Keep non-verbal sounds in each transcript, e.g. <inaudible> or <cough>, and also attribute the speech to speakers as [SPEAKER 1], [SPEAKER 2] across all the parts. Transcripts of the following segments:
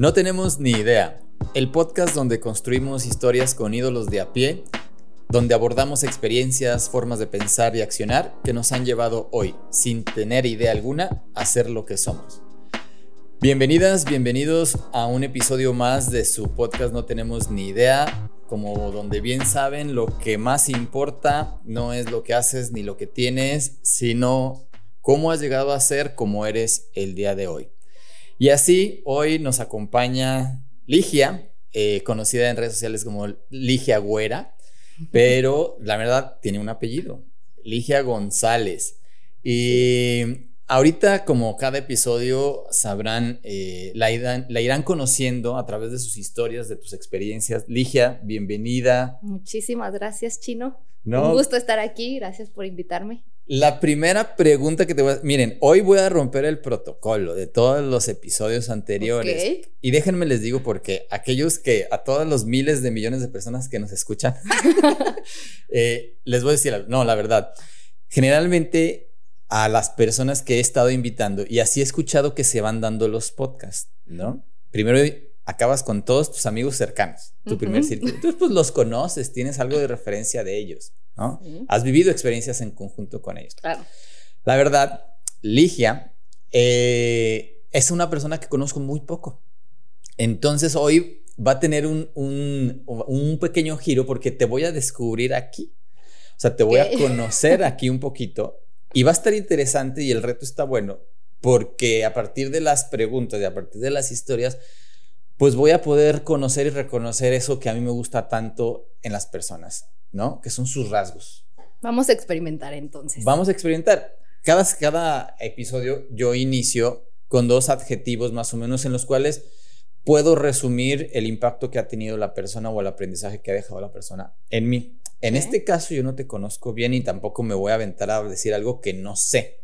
[SPEAKER 1] No tenemos ni idea. El podcast donde construimos historias con ídolos de a pie, donde abordamos experiencias, formas de pensar y accionar que nos han llevado hoy, sin tener idea alguna, a ser lo que somos. Bienvenidas, bienvenidos a un episodio más de su podcast No tenemos ni idea. Como donde bien saben, lo que más importa no es lo que haces ni lo que tienes, sino cómo has llegado a ser como eres el día de hoy. Y así hoy nos acompaña Ligia, eh, conocida en redes sociales como Ligia Güera, pero la verdad tiene un apellido, Ligia González. Y ahorita, como cada episodio, sabrán, eh, la, la, irán conociendo a través de sus historias, de tus experiencias. Ligia, bienvenida.
[SPEAKER 2] Muchísimas gracias, Chino. Un gusto estar aquí, gracias por invitarme.
[SPEAKER 1] La primera pregunta que te voy a... Miren, hoy voy a romper el protocolo de todos los episodios anteriores. Y déjenme les digo porque aquellos que, a todos los miles de millones de personas que nos escuchan, <laughs> eh, les voy a decir, no, la verdad, generalmente a las personas que he estado invitando, y así he escuchado que se van dando los podcasts, ¿no? Primero acabas con todos tus amigos cercanos, tu primer círculo. Entonces, pues los conoces, tienes algo de referencia de ellos. Has vivido experiencias en conjunto con ellos.
[SPEAKER 2] Claro.
[SPEAKER 1] La verdad, Ligia eh, es una persona que conozco muy poco. Entonces hoy va a tener un, un, pequeño giro porque te voy a descubrir aquí. O sea, te voy a conocer aquí un poquito y va a estar interesante y el reto está bueno porque a partir de las preguntas y a partir de las historias, pues voy a poder conocer y reconocer eso que a mí me gusta tanto en las personas. ¿no? Que son sus rasgos.
[SPEAKER 2] Vamos a experimentar entonces.
[SPEAKER 1] Vamos a experimentar. Cada, cada episodio yo inicio con dos adjetivos más o menos en los cuales puedo resumir el impacto que ha tenido la persona o el aprendizaje que ha dejado la persona en mí. En este caso yo no te conozco bien y tampoco me voy a aventar a decir algo que no sé.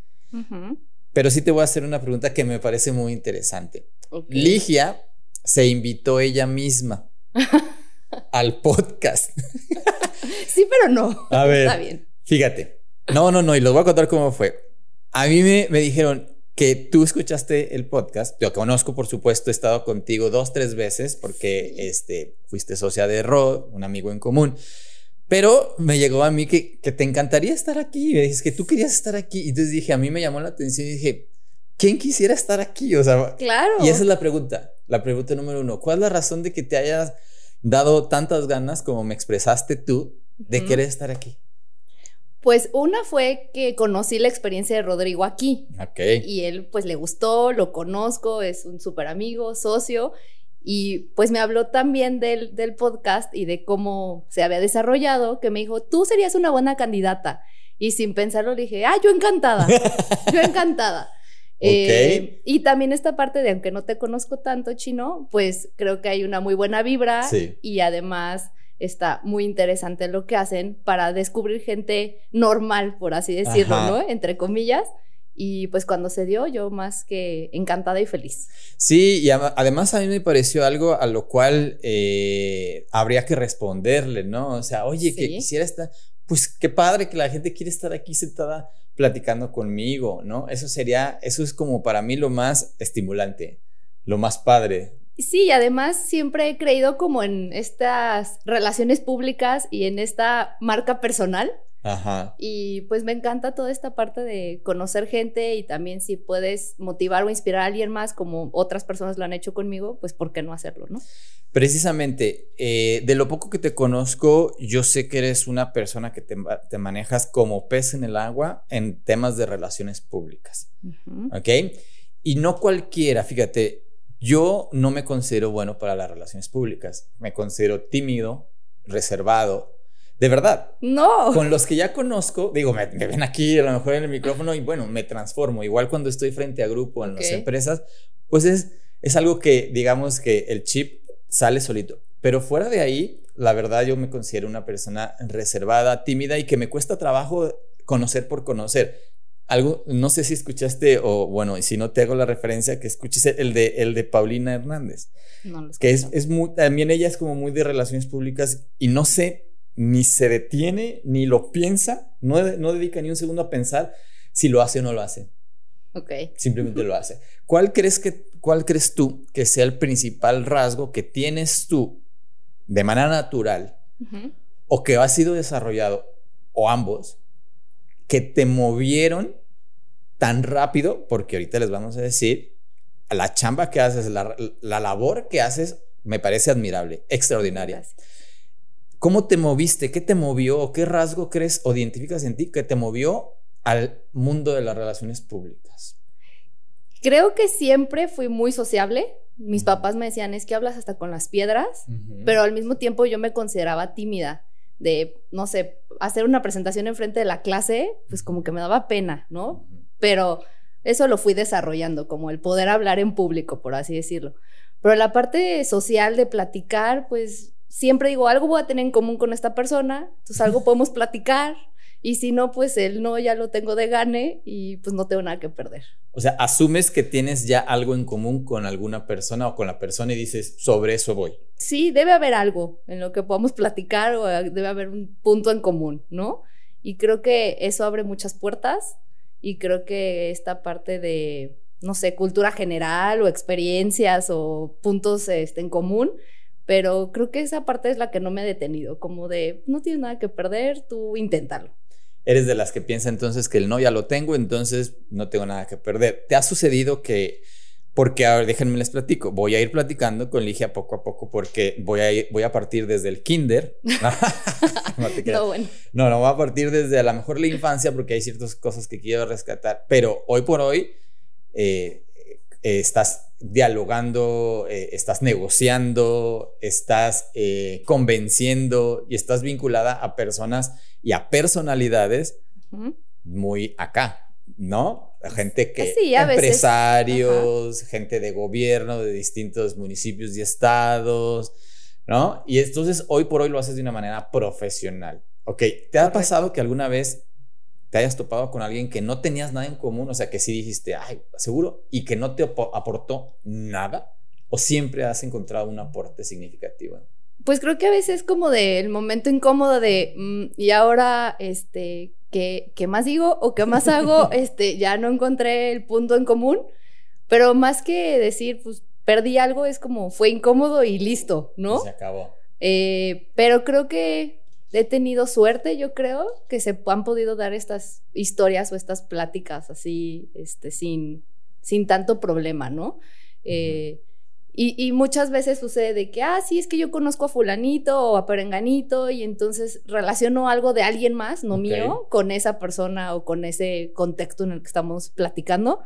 [SPEAKER 1] Pero sí te voy a hacer una pregunta que me parece muy interesante. Ligia se invitó ella misma <laughs> al podcast. <laughs>
[SPEAKER 2] sí, pero no.
[SPEAKER 1] A ver. Está bien. Fíjate. No, no, no. Y les voy a contar cómo fue. A mí me, me dijeron que tú escuchaste el podcast. Yo conozco, por supuesto, he estado contigo dos, tres veces porque este, fuiste socia de Rod, un amigo en común. Pero me llegó a mí que, que te encantaría estar aquí. Me dices que tú querías estar aquí. Y entonces dije, a mí me llamó la atención y dije, ¿quién quisiera estar aquí? O sea,
[SPEAKER 2] claro.
[SPEAKER 1] Y esa es la pregunta. La pregunta número uno. ¿Cuál es la razón de que te hayas dado tantas ganas como me expresaste tú de querer estar aquí?
[SPEAKER 2] Pues una fue que conocí la experiencia de Rodrigo aquí.
[SPEAKER 1] Ok.
[SPEAKER 2] Y él pues le gustó, lo conozco, es un súper amigo, socio. Y pues me habló también del, del podcast y de cómo se había desarrollado, que me dijo, tú serías una buena candidata. Y sin pensarlo le dije, ah, yo encantada, <laughs> yo encantada. Eh, y también esta parte de, aunque no te conozco tanto, chino, pues creo que hay una muy buena vibra y además está muy interesante lo que hacen para descubrir gente normal, por así decirlo, ¿no? Entre comillas. Y pues cuando se dio, yo más que encantada y feliz.
[SPEAKER 1] Sí, y además a mí me pareció algo a lo cual eh, habría que responderle, ¿no? O sea, oye, que quisiera estar, pues qué padre que la gente quiere estar aquí sentada platicando conmigo, ¿no? Eso sería, eso es como para mí lo más estimulante, lo más padre.
[SPEAKER 2] Sí, y además siempre he creído como en estas relaciones públicas y en esta marca personal.
[SPEAKER 1] Ajá.
[SPEAKER 2] Y pues me encanta toda esta parte de conocer gente y también si puedes motivar o inspirar a alguien más como otras personas lo han hecho conmigo, pues ¿por qué no hacerlo, no?
[SPEAKER 1] Precisamente, eh, de lo poco que te conozco, yo sé que eres una persona que te, manejas como pez en el agua en temas de relaciones públicas. ¿Ok? Y no cualquiera, fíjate, yo no me considero bueno para las relaciones públicas. Me considero tímido, reservado. De verdad.
[SPEAKER 2] No.
[SPEAKER 1] Con los que ya conozco, digo, me, ven aquí a lo mejor en el micrófono y bueno, me transformo. Igual cuando estoy frente a grupo en las empresas, pues es, es algo que, digamos que el chip sale solito. Pero fuera de ahí, la verdad yo me considero una persona reservada, tímida y que me cuesta trabajo conocer por conocer. Algo, no sé si escuchaste o bueno, y si no te hago la referencia, que escuches el de, el de Paulina Hernández.
[SPEAKER 2] No
[SPEAKER 1] que es, es muy, también ella es como muy de relaciones públicas y no sé, ni se detiene, ni lo piensa, no, no dedica ni un segundo a pensar si lo hace o no lo hace.
[SPEAKER 2] Ok.
[SPEAKER 1] Simplemente lo hace. ¿Cuál crees que, ¿cuál crees tú que sea el principal rasgo que tienes tú de manera natural o que ha sido desarrollado, o ambos, que te movieron tan rápido? Porque ahorita les vamos a decir, la chamba que haces, la, labor que haces, me parece admirable, extraordinaria. ¿Cómo te moviste? ¿Qué te movió? ¿Qué rasgo crees o identificas en ti que te movió al mundo de las relaciones públicas?
[SPEAKER 2] Creo que siempre fui muy sociable. Mis papás me decían, es que hablas hasta con las piedras, pero al mismo tiempo yo me consideraba tímida de, no sé, hacer una presentación enfrente de la clase, pues como que me daba pena, ¿no? Pero eso lo fui desarrollando, como el poder hablar en público, por así decirlo. Pero la parte social de platicar, pues siempre digo, algo voy a tener en común con esta persona, entonces algo <laughs> podemos platicar. Y si no, pues el no ya lo tengo de gane y pues no tengo nada que perder.
[SPEAKER 1] O sea, asumes que tienes ya algo en común con alguna persona o con la persona y dices, sobre eso voy.
[SPEAKER 2] Sí, debe haber algo en lo que podamos platicar o debe haber un punto en común, ¿no? Y creo que eso abre muchas puertas y creo que esta parte de, no sé, cultura general o experiencias o puntos este, en común, pero creo que esa parte es la que no me ha detenido, como de, no tienes nada que perder, tú inténtalo.
[SPEAKER 1] Eres de las que piensa entonces que el no ya lo tengo, entonces no tengo nada que perder. ¿Te ha sucedido que, porque, a ver, déjenme les platico, voy a ir platicando con Ligia poco a poco porque voy a, voy a partir desde el kinder. <laughs> <laughs> no, no, bueno. no, no, voy a partir desde a lo mejor la infancia porque hay ciertas cosas que quiero rescatar, pero hoy por hoy eh, eh, estás dialogando, eh, estás negociando, estás convenciendo y estás vinculada a personas y a personalidades muy acá, ¿no? Gente que, empresarios, gente de gobierno de distintos municipios y estados, ¿no? Y entonces hoy por hoy lo haces de una manera profesional. Ok, ¿te ha pasado que alguna vez te hayas topado con alguien que no tenías nada en común? O sea, que sí dijiste, ay, seguro, y que no te aportó nada, o siempre has encontrado un aporte significativo?
[SPEAKER 2] pues creo que a veces es como del momento incómodo de, mm, y ahora, este, ¿qué, ¿qué, más digo o qué más hago? <laughs> este, ya no encontré el punto en común, pero más que decir, pues perdí algo, es como fue incómodo y listo, ¿no?
[SPEAKER 1] se acabó.
[SPEAKER 2] Eh, pero creo que he tenido suerte, yo creo, que se han podido dar estas historias o estas pláticas así, este, sin, sin tanto problema, ¿no? Eh, y, muchas veces sucede de que, ah, sí, es que yo conozco a fulanito o a perenganito y entonces relaciono algo de alguien más, no mío, con esa persona o con ese contexto en el que estamos platicando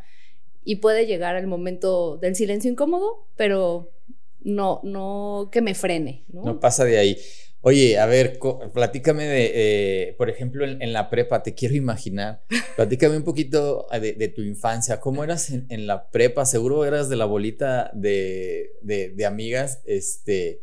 [SPEAKER 2] y puede llegar el momento del silencio incómodo, pero no, no que me frene. No,
[SPEAKER 1] no pasa de ahí. Oye, a ver, platícame de, eh, por ejemplo, en, la prepa, te quiero imaginar, platícame un poquito ah, de, tu infancia, ¿cómo eras en, la prepa? Seguro eras de la bolita de, de, amigas este,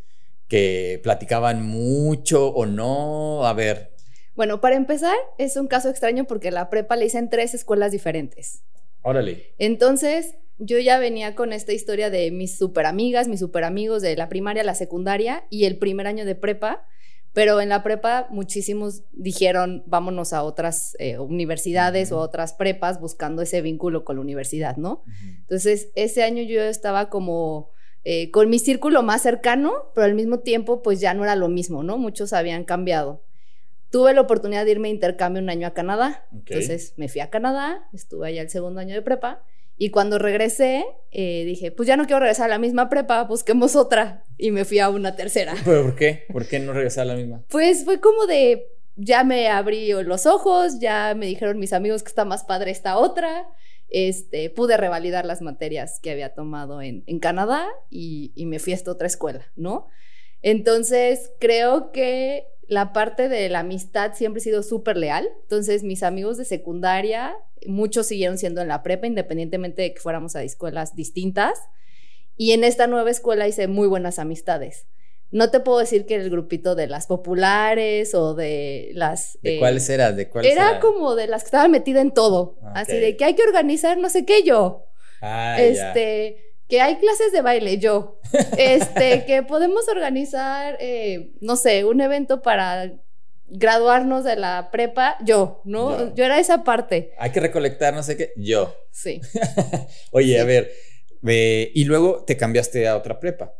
[SPEAKER 1] que platicaban mucho o no, a ver.
[SPEAKER 2] Bueno, para empezar, es un caso extraño porque la prepa le hice en tres escuelas diferentes.
[SPEAKER 1] Órale.
[SPEAKER 2] Entonces, yo ya venía con esta historia de mis super amigas, mis super amigos de la primaria, la secundaria y el primer año de prepa. Pero en la prepa muchísimos dijeron, vámonos a otras eh, universidades o a otras prepas buscando ese vínculo con la universidad, ¿no? Entonces, ese año yo estaba como eh, con mi círculo más cercano, pero al mismo tiempo, pues ya no era lo mismo, ¿no? Muchos habían cambiado. Tuve la oportunidad de irme a intercambio un año a Canadá. Entonces, me fui a Canadá, estuve allá el segundo año de prepa y cuando regresé, eh, dije, pues ya no quiero regresar a la misma prepa, busquemos otra. Y me fui a una tercera. <laughs>
[SPEAKER 1] ¿Pero por qué? ¿Por qué no regresar a la misma?
[SPEAKER 2] Pues fue como de, ya me abrí los ojos, ya me dijeron mis amigos que está más padre esta otra. Este, pude revalidar las materias que había tomado en, en Canadá y, y me fui a esta otra escuela, ¿no? Entonces, creo que la parte de la amistad siempre ha sido súper leal. Entonces, mis amigos de secundaria, muchos siguieron siendo en la prepa, independientemente de que fuéramos a escuelas distintas. Y en esta nueva escuela hice muy buenas amistades. No te puedo decir que el grupito de las populares o de las...
[SPEAKER 1] ¿De cuáles era? ¿De cuáles
[SPEAKER 2] era? como de las que estaban metida en todo. Así de que hay que organizar no sé qué yo.
[SPEAKER 1] Ah,
[SPEAKER 2] este que hay clases de baile, yo, este, <laughs> que podemos organizar, eh, no sé, un evento para graduarnos de la prepa, yo, ¿no? Yo, era esa parte.
[SPEAKER 1] Hay que recolectar, no sé qué, yo.
[SPEAKER 2] Sí. <laughs>
[SPEAKER 1] Oye, a ver, y luego te cambiaste a otra prepa.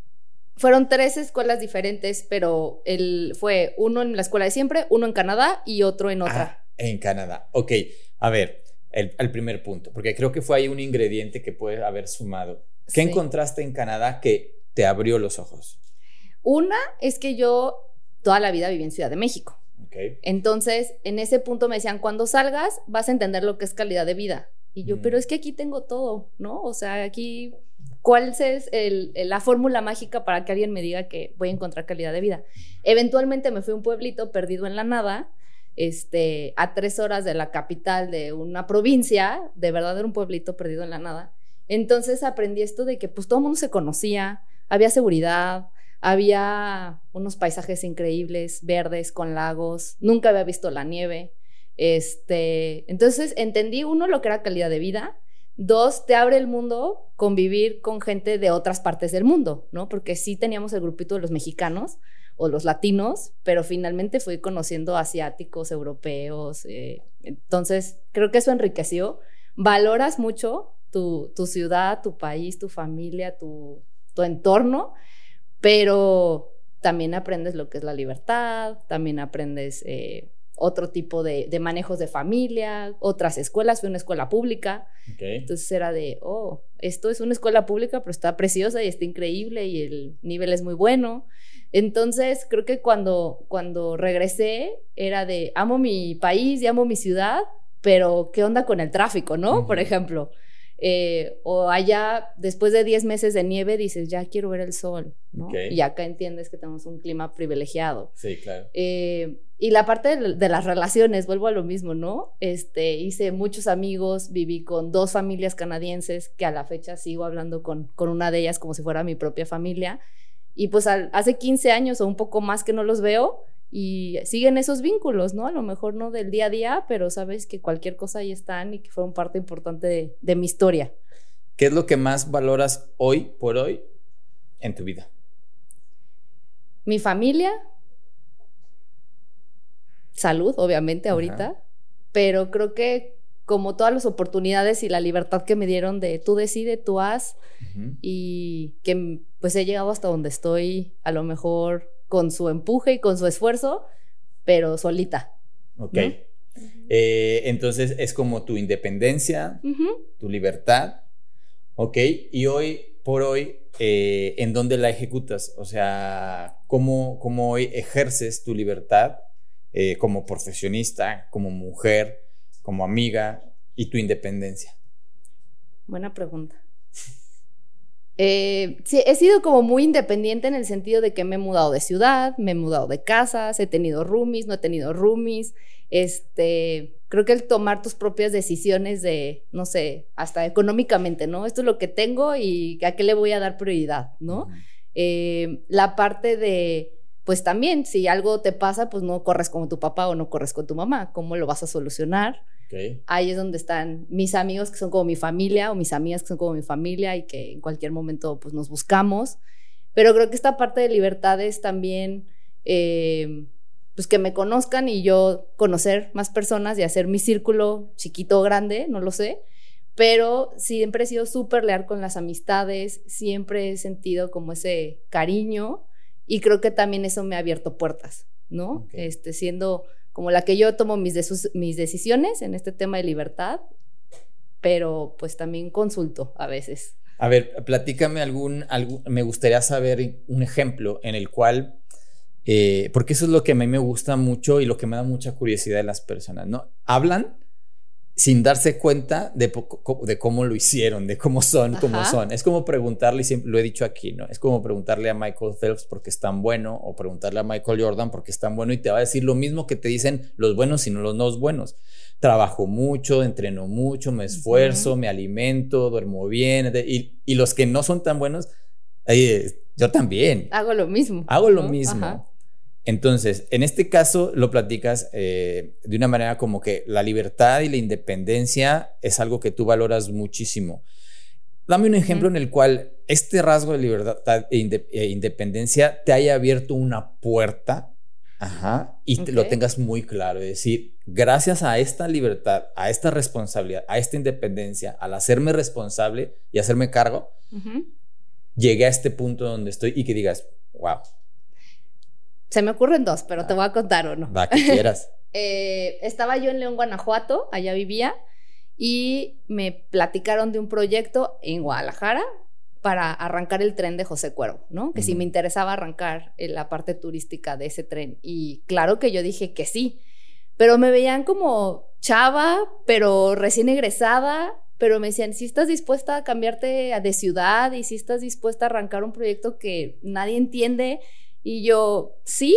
[SPEAKER 2] Fueron tres escuelas diferentes, pero el, fue uno en la escuela de siempre, uno en Canadá y otro en otra.
[SPEAKER 1] Ah, en Canadá. Ok, a ver, el, primer punto, porque creo que fue ahí un ingrediente que puede haber sumado. ¿Qué encontraste en Canadá que te abrió los ojos?
[SPEAKER 2] Una es que yo toda la vida viví en Ciudad de México. Okay. Entonces, en ese punto me decían, cuando salgas vas a entender lo que es calidad de vida. Y yo, pero mm. es que aquí tengo todo, ¿no? O sea, aquí, ¿cuál es la fórmula mágica para que alguien me diga que voy a encontrar calidad de vida? Eventualmente me fui a un pueblito perdido en la nada, este, a tres horas de la capital de una provincia, de verdad era un pueblito perdido en la nada. Entonces aprendí esto de que pues todo el mundo se conocía, había seguridad, había unos paisajes increíbles, verdes, con lagos, nunca había visto la nieve. Este, entonces entendí uno lo que era calidad de vida, dos te abre el mundo convivir con gente de otras partes del mundo, ¿no? Porque sí teníamos el grupito de los mexicanos o los latinos, pero finalmente fui conociendo asiáticos, europeos, eh, entonces creo que eso enriqueció. Valoras mucho tu, ciudad, tu país, tu familia, tu, tu entorno, pero también aprendes lo que es la libertad, también aprendes eh, otro tipo de, manejos de familia, otras escuelas, fue una escuela pública. Entonces era de, oh, esto es una escuela pública, pero está preciosa y está increíble y el nivel es muy bueno. Entonces creo que cuando, cuando regresé era de, amo mi país y amo mi ciudad, pero ¿qué onda con el tráfico, no? Por ejemplo. Eh, o allá, después de 10 meses de nieve, dices, ya quiero ver el sol, ¿no? Y acá entiendes que tenemos un clima privilegiado.
[SPEAKER 1] Sí, claro.
[SPEAKER 2] Eh, y la parte de, las relaciones, vuelvo a lo mismo, ¿no? Este, hice muchos amigos, viví con dos familias canadienses, que a la fecha sigo hablando con, con una de ellas como si fuera mi propia familia. Y pues hace 15 años o un poco más que no los veo, y siguen esos vínculos, ¿no? A lo mejor no del día a día, pero sabes que cualquier cosa ahí están y que fueron parte importante de, mi historia.
[SPEAKER 1] ¿Qué es lo que más valoras hoy por hoy en tu vida?
[SPEAKER 2] Mi familia, salud, obviamente, ahorita, pero creo que como todas las oportunidades y la libertad que me dieron de tú decide, tú haz, y que pues he llegado hasta donde estoy, a lo mejor con su empuje y con su esfuerzo, pero solita.
[SPEAKER 1] Ok. Eh, entonces es como tu independencia, tu libertad. Ok. Y hoy por hoy, eh, ¿en dónde la ejecutas? O sea, ¿cómo, cómo hoy ejerces tu libertad eh, como profesionista, como mujer, como amiga y tu independencia?
[SPEAKER 2] Buena pregunta. Eh, sí, he sido como muy independiente en el sentido de que me he mudado de ciudad, me he mudado de casas, he tenido roomies, no he tenido roomies. Este, creo que el tomar tus propias decisiones de, no sé, hasta económicamente, ¿no? Esto es lo que tengo y a qué le voy a dar prioridad, ¿no? Eh, la parte de, pues también, si algo te pasa, pues no corres como tu papá o no corres con tu mamá, ¿cómo lo vas a solucionar? Ahí es donde están mis amigos que son como mi familia o mis amigas que son como mi familia y que en cualquier momento pues nos buscamos. Pero creo que esta parte de libertad es también eh, pues que me conozcan y yo conocer más personas y hacer mi círculo chiquito o grande, no lo sé. Pero siempre he sido súper leal con las amistades, siempre he sentido como ese cariño y creo que también eso me ha abierto puertas, ¿no? Este, siendo como la que yo tomo mis, mis decisiones en este tema de libertad, pero pues también consulto a veces.
[SPEAKER 1] A ver, platícame algún, algún me gustaría saber un ejemplo en el cual, eh, porque eso es lo que a mí me gusta mucho y lo que me da mucha curiosidad de las personas, ¿no? Hablan sin darse cuenta de, de, cómo lo hicieron, de cómo son, cómo son. Es como preguntarle, siempre lo he dicho aquí, ¿no? Es como preguntarle a Michael Phelps porque es tan bueno o preguntarle a Michael Jordan porque es tan bueno y te va a decir lo mismo que te dicen los buenos y no los no buenos. Trabajo mucho, entreno mucho, me esfuerzo, me alimento, duermo bien. Y, y, los que no son tan buenos, yo también.
[SPEAKER 2] Hago lo mismo.
[SPEAKER 1] Hago lo mismo. Entonces, en este caso lo platicas eh, de una manera como que la libertad y la independencia es algo que tú valoras muchísimo. Dame un ejemplo en el cual este rasgo de libertad e, e, independencia te haya abierto una puerta Ajá. Y lo tengas muy claro. Es decir, gracias a esta libertad, a esta responsabilidad, a esta independencia, al hacerme responsable y hacerme cargo, llegué a este punto donde estoy y que digas, wow.
[SPEAKER 2] Se me ocurren dos, pero te voy a contar uno.
[SPEAKER 1] Va, que quieras. <laughs>
[SPEAKER 2] Eh, estaba yo en León, Guanajuato, allá vivía, y me platicaron de un proyecto en Guadalajara para arrancar el tren de José Cuervo, ¿no? Que si me interesaba arrancar la parte turística de ese tren. Y claro que yo dije que sí, pero me veían como chava, pero recién egresada, pero me decían, si estás dispuesta a cambiarte de ciudad y si estás dispuesta a arrancar un proyecto que nadie entiende. Y yo, sí,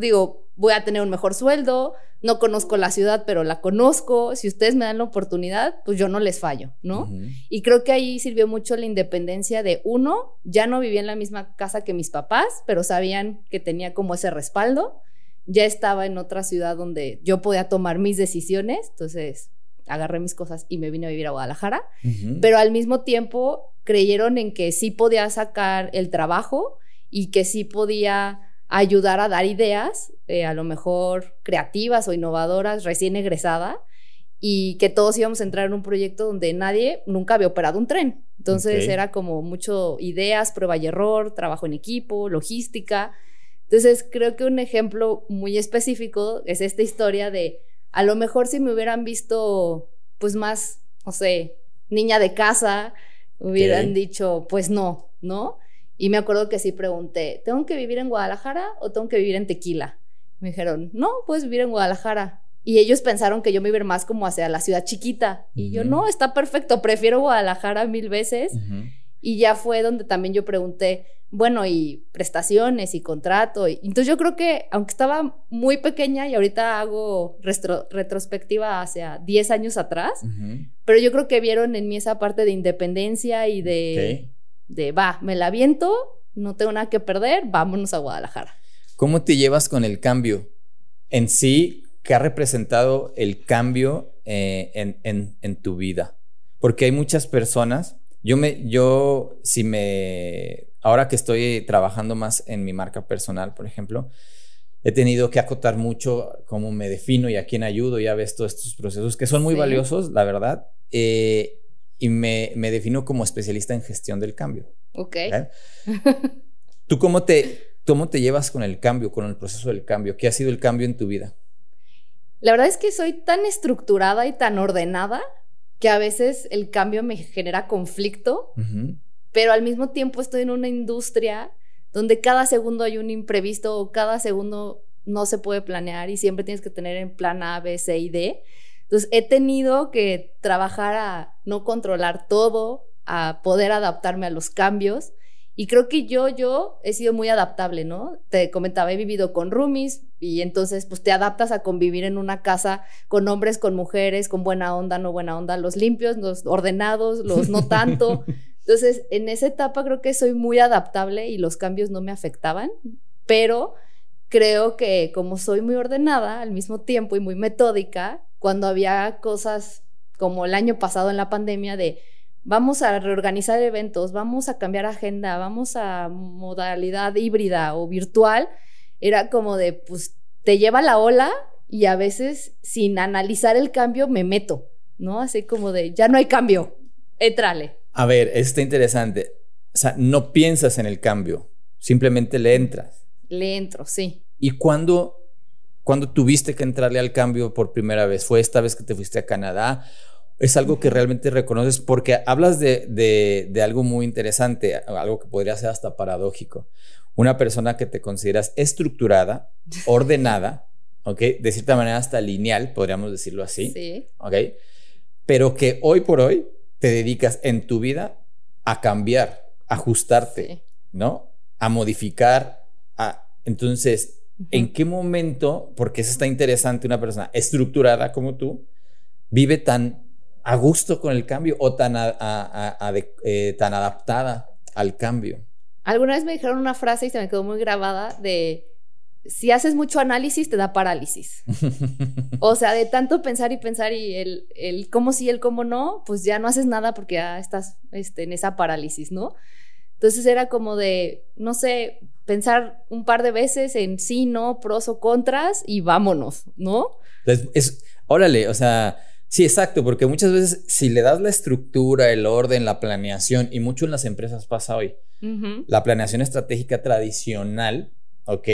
[SPEAKER 2] digo, voy a tener un mejor sueldo, no conozco la ciudad, pero la conozco, si ustedes me dan la oportunidad, pues yo no les fallo, ¿no? Y creo que ahí sirvió mucho la independencia de uno, ya no vivía en la misma casa que mis papás, pero sabían que tenía como ese respaldo, ya estaba en otra ciudad donde yo podía tomar mis decisiones, entonces agarré mis cosas y me vine a vivir a Guadalajara, pero al mismo tiempo creyeron en que sí podía sacar el trabajo y que sí podía ayudar a dar ideas, eh, a lo mejor creativas o innovadoras, recién egresada, y que todos íbamos a entrar en un proyecto donde nadie nunca había operado un tren. Entonces era como mucho ideas, prueba y error, trabajo en equipo, logística. Entonces creo que un ejemplo muy específico es esta historia de a lo mejor si me hubieran visto pues más, no sé, niña de casa, hubieran dicho pues no, ¿no? Y me acuerdo que sí pregunté, ¿tengo que vivir en Guadalajara o tengo que vivir en Tequila? Me dijeron, no, puedes vivir en Guadalajara. Y ellos pensaron que yo me iba más como hacia la ciudad chiquita. Y yo, no, está perfecto, prefiero Guadalajara mil veces. Y ya fue donde también yo pregunté, bueno, y prestaciones y contrato. Y, entonces yo creo que, aunque estaba muy pequeña y ahorita hago retrospectiva hacia 10 años atrás, pero yo creo que vieron en mí esa parte de independencia y de de va, me la viento, no tengo nada que perder, vámonos a Guadalajara.
[SPEAKER 1] ¿Cómo te llevas con el cambio? En sí, ¿qué ha representado el cambio eh, en, tu vida? Porque hay muchas personas, yo me, yo, si me, ahora que estoy trabajando más en mi marca personal, por ejemplo, he tenido que acotar mucho cómo me defino y a quién ayudo, ya ves todos estos procesos que son muy valiosos, la verdad. Eh, y me, me, defino como especialista en gestión del cambio.
[SPEAKER 2] Ok. <laughs>
[SPEAKER 1] ¿Tú cómo te, cómo te llevas con el cambio, con el proceso del cambio? ¿Qué ha sido el cambio en tu vida?
[SPEAKER 2] La verdad es que soy tan estructurada y tan ordenada que a veces el cambio me genera conflicto, pero al mismo tiempo estoy en una industria donde cada segundo hay un imprevisto o cada segundo no se puede planear y siempre tienes que tener en plan A, B, C y D. Entonces he tenido que trabajar a no controlar todo, a poder adaptarme a los cambios. Y creo que yo, yo he sido muy adaptable, ¿no? Te comentaba, he vivido con roomies y entonces pues te adaptas a convivir en una casa con hombres, con mujeres, con buena onda, no buena onda, los limpios, los ordenados, los no tanto. <laughs> Entonces, en esa etapa creo que soy muy adaptable y los cambios no me afectaban, pero creo que como soy muy ordenada al mismo tiempo y muy metódica, cuando había cosas como el año pasado en la pandemia de vamos a reorganizar eventos, vamos a cambiar agenda, vamos a modalidad híbrida o virtual, era como de, pues te lleva la ola y a veces sin analizar el cambio me meto, ¿no? Así como de, ya no hay cambio, entrale.
[SPEAKER 1] A ver, está interesante. O sea, no piensas en el cambio, simplemente le entras.
[SPEAKER 2] Le entro, sí.
[SPEAKER 1] ¿Y cuándo ¿Cuándo tuviste que entrarle al cambio por primera vez? ¿Fue esta vez que te fuiste a Canadá? ¿Es algo que realmente reconoces? Porque hablas de, algo muy interesante, algo que podría ser hasta paradójico. Una persona que te consideras estructurada, <laughs> ordenada, ¿ok? De cierta manera hasta lineal, podríamos decirlo así.
[SPEAKER 2] Sí.
[SPEAKER 1] ¿Ok? Pero que hoy por hoy te dedicas en tu vida a cambiar, a ajustarte, ¿no? A modificar. A... Entonces, ¿En qué momento, porque eso está interesante, una persona estructurada como tú, vive tan a gusto con el cambio o tan, eh, tan adaptada al cambio?
[SPEAKER 2] Alguna vez me dijeron una frase y se me quedó muy grabada de, si haces mucho análisis te da parálisis. <laughs> o sea, de tanto pensar y pensar y el, el cómo sí, el cómo no, pues ya no haces nada porque ya estás este, en esa parálisis, ¿no? Entonces era como de, no sé, pensar un par de veces en sí, no, pros o contras y vámonos, ¿no?
[SPEAKER 1] Es, es órale, o sea, sí, exacto, porque muchas veces si le das la estructura, el orden, la planeación, y mucho en las empresas pasa hoy, la planeación estratégica tradicional, ¿ok?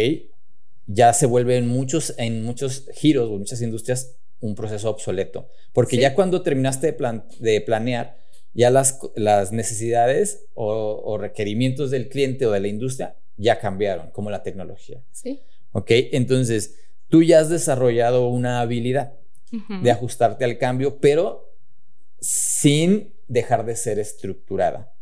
[SPEAKER 1] Ya se vuelve en muchos, en muchos giros o muchas industrias un proceso obsoleto, porque ya cuando terminaste de, de planear, ya las, las necesidades o, requerimientos del cliente o de la industria ya cambiaron, como la tecnología.
[SPEAKER 2] Sí.
[SPEAKER 1] ¿Ok? Entonces, tú ya has desarrollado una habilidad de ajustarte al cambio, pero sin dejar de ser estructurada.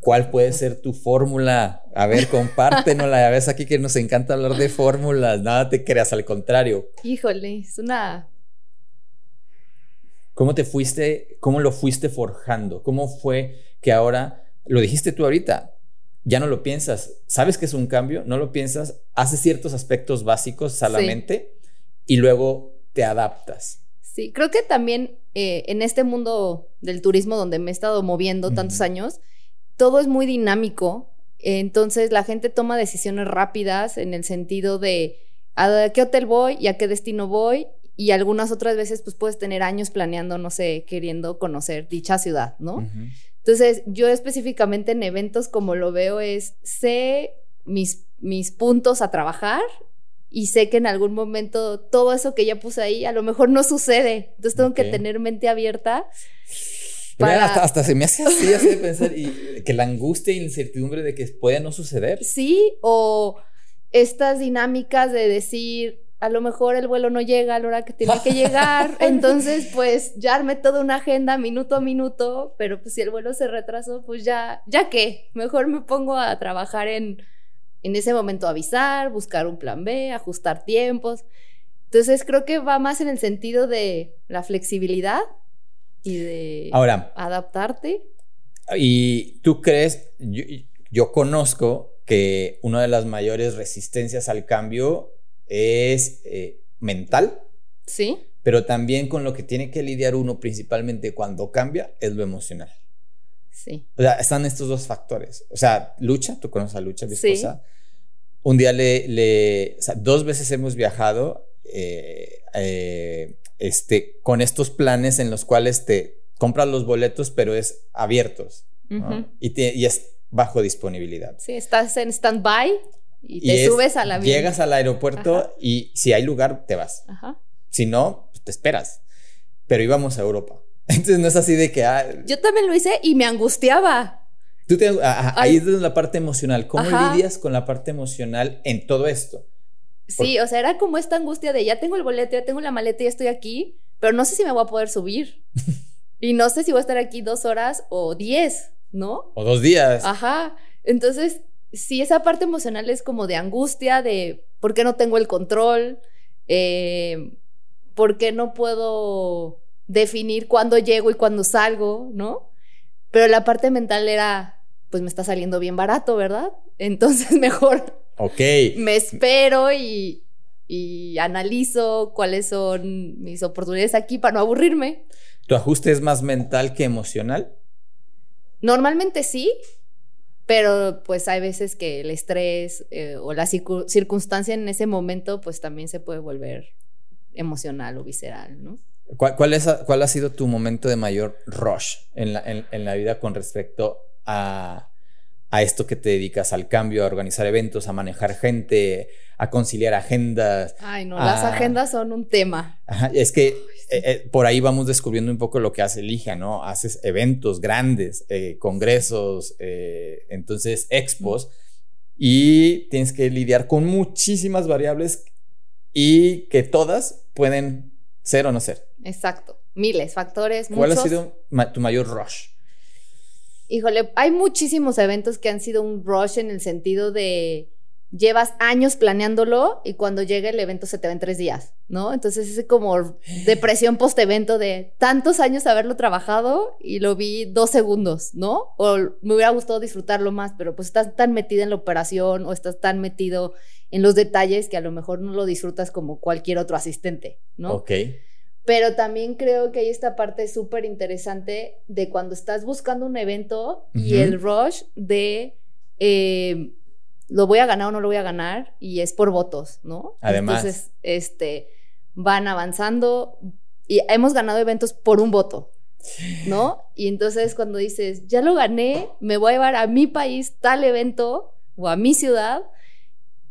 [SPEAKER 1] ¿Cuál puede ser tu fórmula? A ver, compártenos la ves aquí que nos encanta hablar de fórmulas. Nada te creas, al contrario.
[SPEAKER 2] Híjole, es una
[SPEAKER 1] ¿Cómo te fuiste, cómo lo fuiste forjando? ¿Cómo fue que ahora, lo dijiste tú ahorita, ya no lo piensas, sabes que es un cambio, no lo piensas, haces ciertos aspectos básicos solamente y luego te adaptas?
[SPEAKER 2] Sí, creo que también eh, en este mundo del turismo donde me he estado moviendo tantos años, todo es muy dinámico, entonces la gente toma decisiones rápidas en el sentido de a qué hotel voy y a qué destino voy y algunas otras veces pues puedes tener años planeando, no sé, queriendo conocer dicha ciudad, ¿no? Entonces, yo específicamente en eventos como lo veo es, sé mis, mis puntos a trabajar y sé que en algún momento todo eso que ya puse ahí a lo mejor no sucede. Entonces tengo que tener mente abierta.
[SPEAKER 1] Para... Hasta, hasta, se me hace así, así de pensar, y <laughs> que la angustia y la incertidumbre de que pueda no suceder.
[SPEAKER 2] Sí, o estas dinámicas de decir, a lo mejor el vuelo no llega a la hora que tiene que llegar, <laughs> entonces pues ya armé toda una agenda minuto a minuto, pero pues si el vuelo se retrasó, pues ya, ya qué, mejor me pongo a trabajar en, en ese momento avisar, buscar un plan B, ajustar tiempos. Entonces creo que va más en el sentido de la flexibilidad y de
[SPEAKER 1] Ahora,
[SPEAKER 2] adaptarte.
[SPEAKER 1] Y tú crees, yo, yo conozco que una de las mayores resistencias al cambio es eh, mental.
[SPEAKER 2] Sí.
[SPEAKER 1] Pero también con lo que tiene que lidiar uno principalmente cuando cambia es lo emocional.
[SPEAKER 2] Sí.
[SPEAKER 1] O sea, están estos dos factores. O sea, Lucha, tú conoces a Lucha, mi esposa. Un día le, le o sea, dos veces hemos viajado eh, eh, este, con estos planes en los cuales te compras los boletos, pero es abiertos. y, y es bajo disponibilidad.
[SPEAKER 2] Sí, estás en stand-by y te subes a la
[SPEAKER 1] Llegas al aeropuerto y si hay lugar, te vas. Ajá. Si no, pues te esperas. Pero íbamos a Europa. <laughs> Entonces no es así de que. Ah,
[SPEAKER 2] Yo también lo hice y me angustiaba.
[SPEAKER 1] Tú te, ahí es la parte emocional. ¿Cómo lidias con la parte emocional en todo esto?
[SPEAKER 2] Sí, o sea, era como esta angustia de ya tengo el boleto, ya tengo la maleta, ya estoy aquí, pero no sé si me voy a poder subir. <laughs> y no sé si voy a estar aquí dos horas o diez, ¿no?
[SPEAKER 1] O dos días.
[SPEAKER 2] Ajá. Entonces, sí, esa parte emocional es como de angustia, de por qué no tengo el control, eh, por qué no puedo definir cuándo llego y cuándo salgo, ¿no? Pero la parte mental era, pues me está saliendo bien barato, ¿verdad? <laughs> Entonces mejor
[SPEAKER 1] ok
[SPEAKER 2] me espero y, y analizo cuáles son mis oportunidades aquí para no aburrirme.
[SPEAKER 1] ¿Tu ajuste es más mental que emocional?
[SPEAKER 2] Normalmente sí, pero pues hay veces que el estrés eh, o la circunstancia en ese momento pues también se puede volver emocional o visceral, ¿no?
[SPEAKER 1] ¿Cuál, es, cuál ha sido tu momento de mayor rush en la, en, la vida con respecto a, a, esto que te dedicas, al cambio, a organizar eventos, a manejar gente, a conciliar agendas?
[SPEAKER 2] Ay, no, las agendas son un tema.
[SPEAKER 1] Ajá, es que eh, eh, por ahí vamos descubriendo un poco lo que hace Ligia, ¿no? Haces eventos grandes, eh, congresos, entonces expos, y tienes que lidiar con muchísimas variables y que todas pueden ser o no ser.
[SPEAKER 2] Exacto, miles, factores.
[SPEAKER 1] ¿Cuál ha sido tu mayor rush?
[SPEAKER 2] Híjole, hay muchísimos eventos que han sido un rush en el sentido de llevas años planeándolo y cuando llega el evento se te va en tres días, ¿no? Entonces es como depresión post-evento de tantos años haberlo trabajado y lo vi dos segundos, ¿no? O me hubiera gustado disfrutarlo más, pero pues estás tan metida en la operación o estás tan metido en los detalles que a lo mejor no lo disfrutas como cualquier otro asistente, ¿no?
[SPEAKER 1] Ok.
[SPEAKER 2] Pero también creo que hay esta parte súper interesante de cuando estás buscando un evento y el rush de eh, lo voy a ganar o no lo voy a ganar y es por votos, ¿no?
[SPEAKER 1] Además.
[SPEAKER 2] Entonces, este, van avanzando y hemos ganado eventos por un voto, ¿no? Y entonces cuando dices, ya lo gané, me voy a llevar a mi país tal evento o a mi ciudad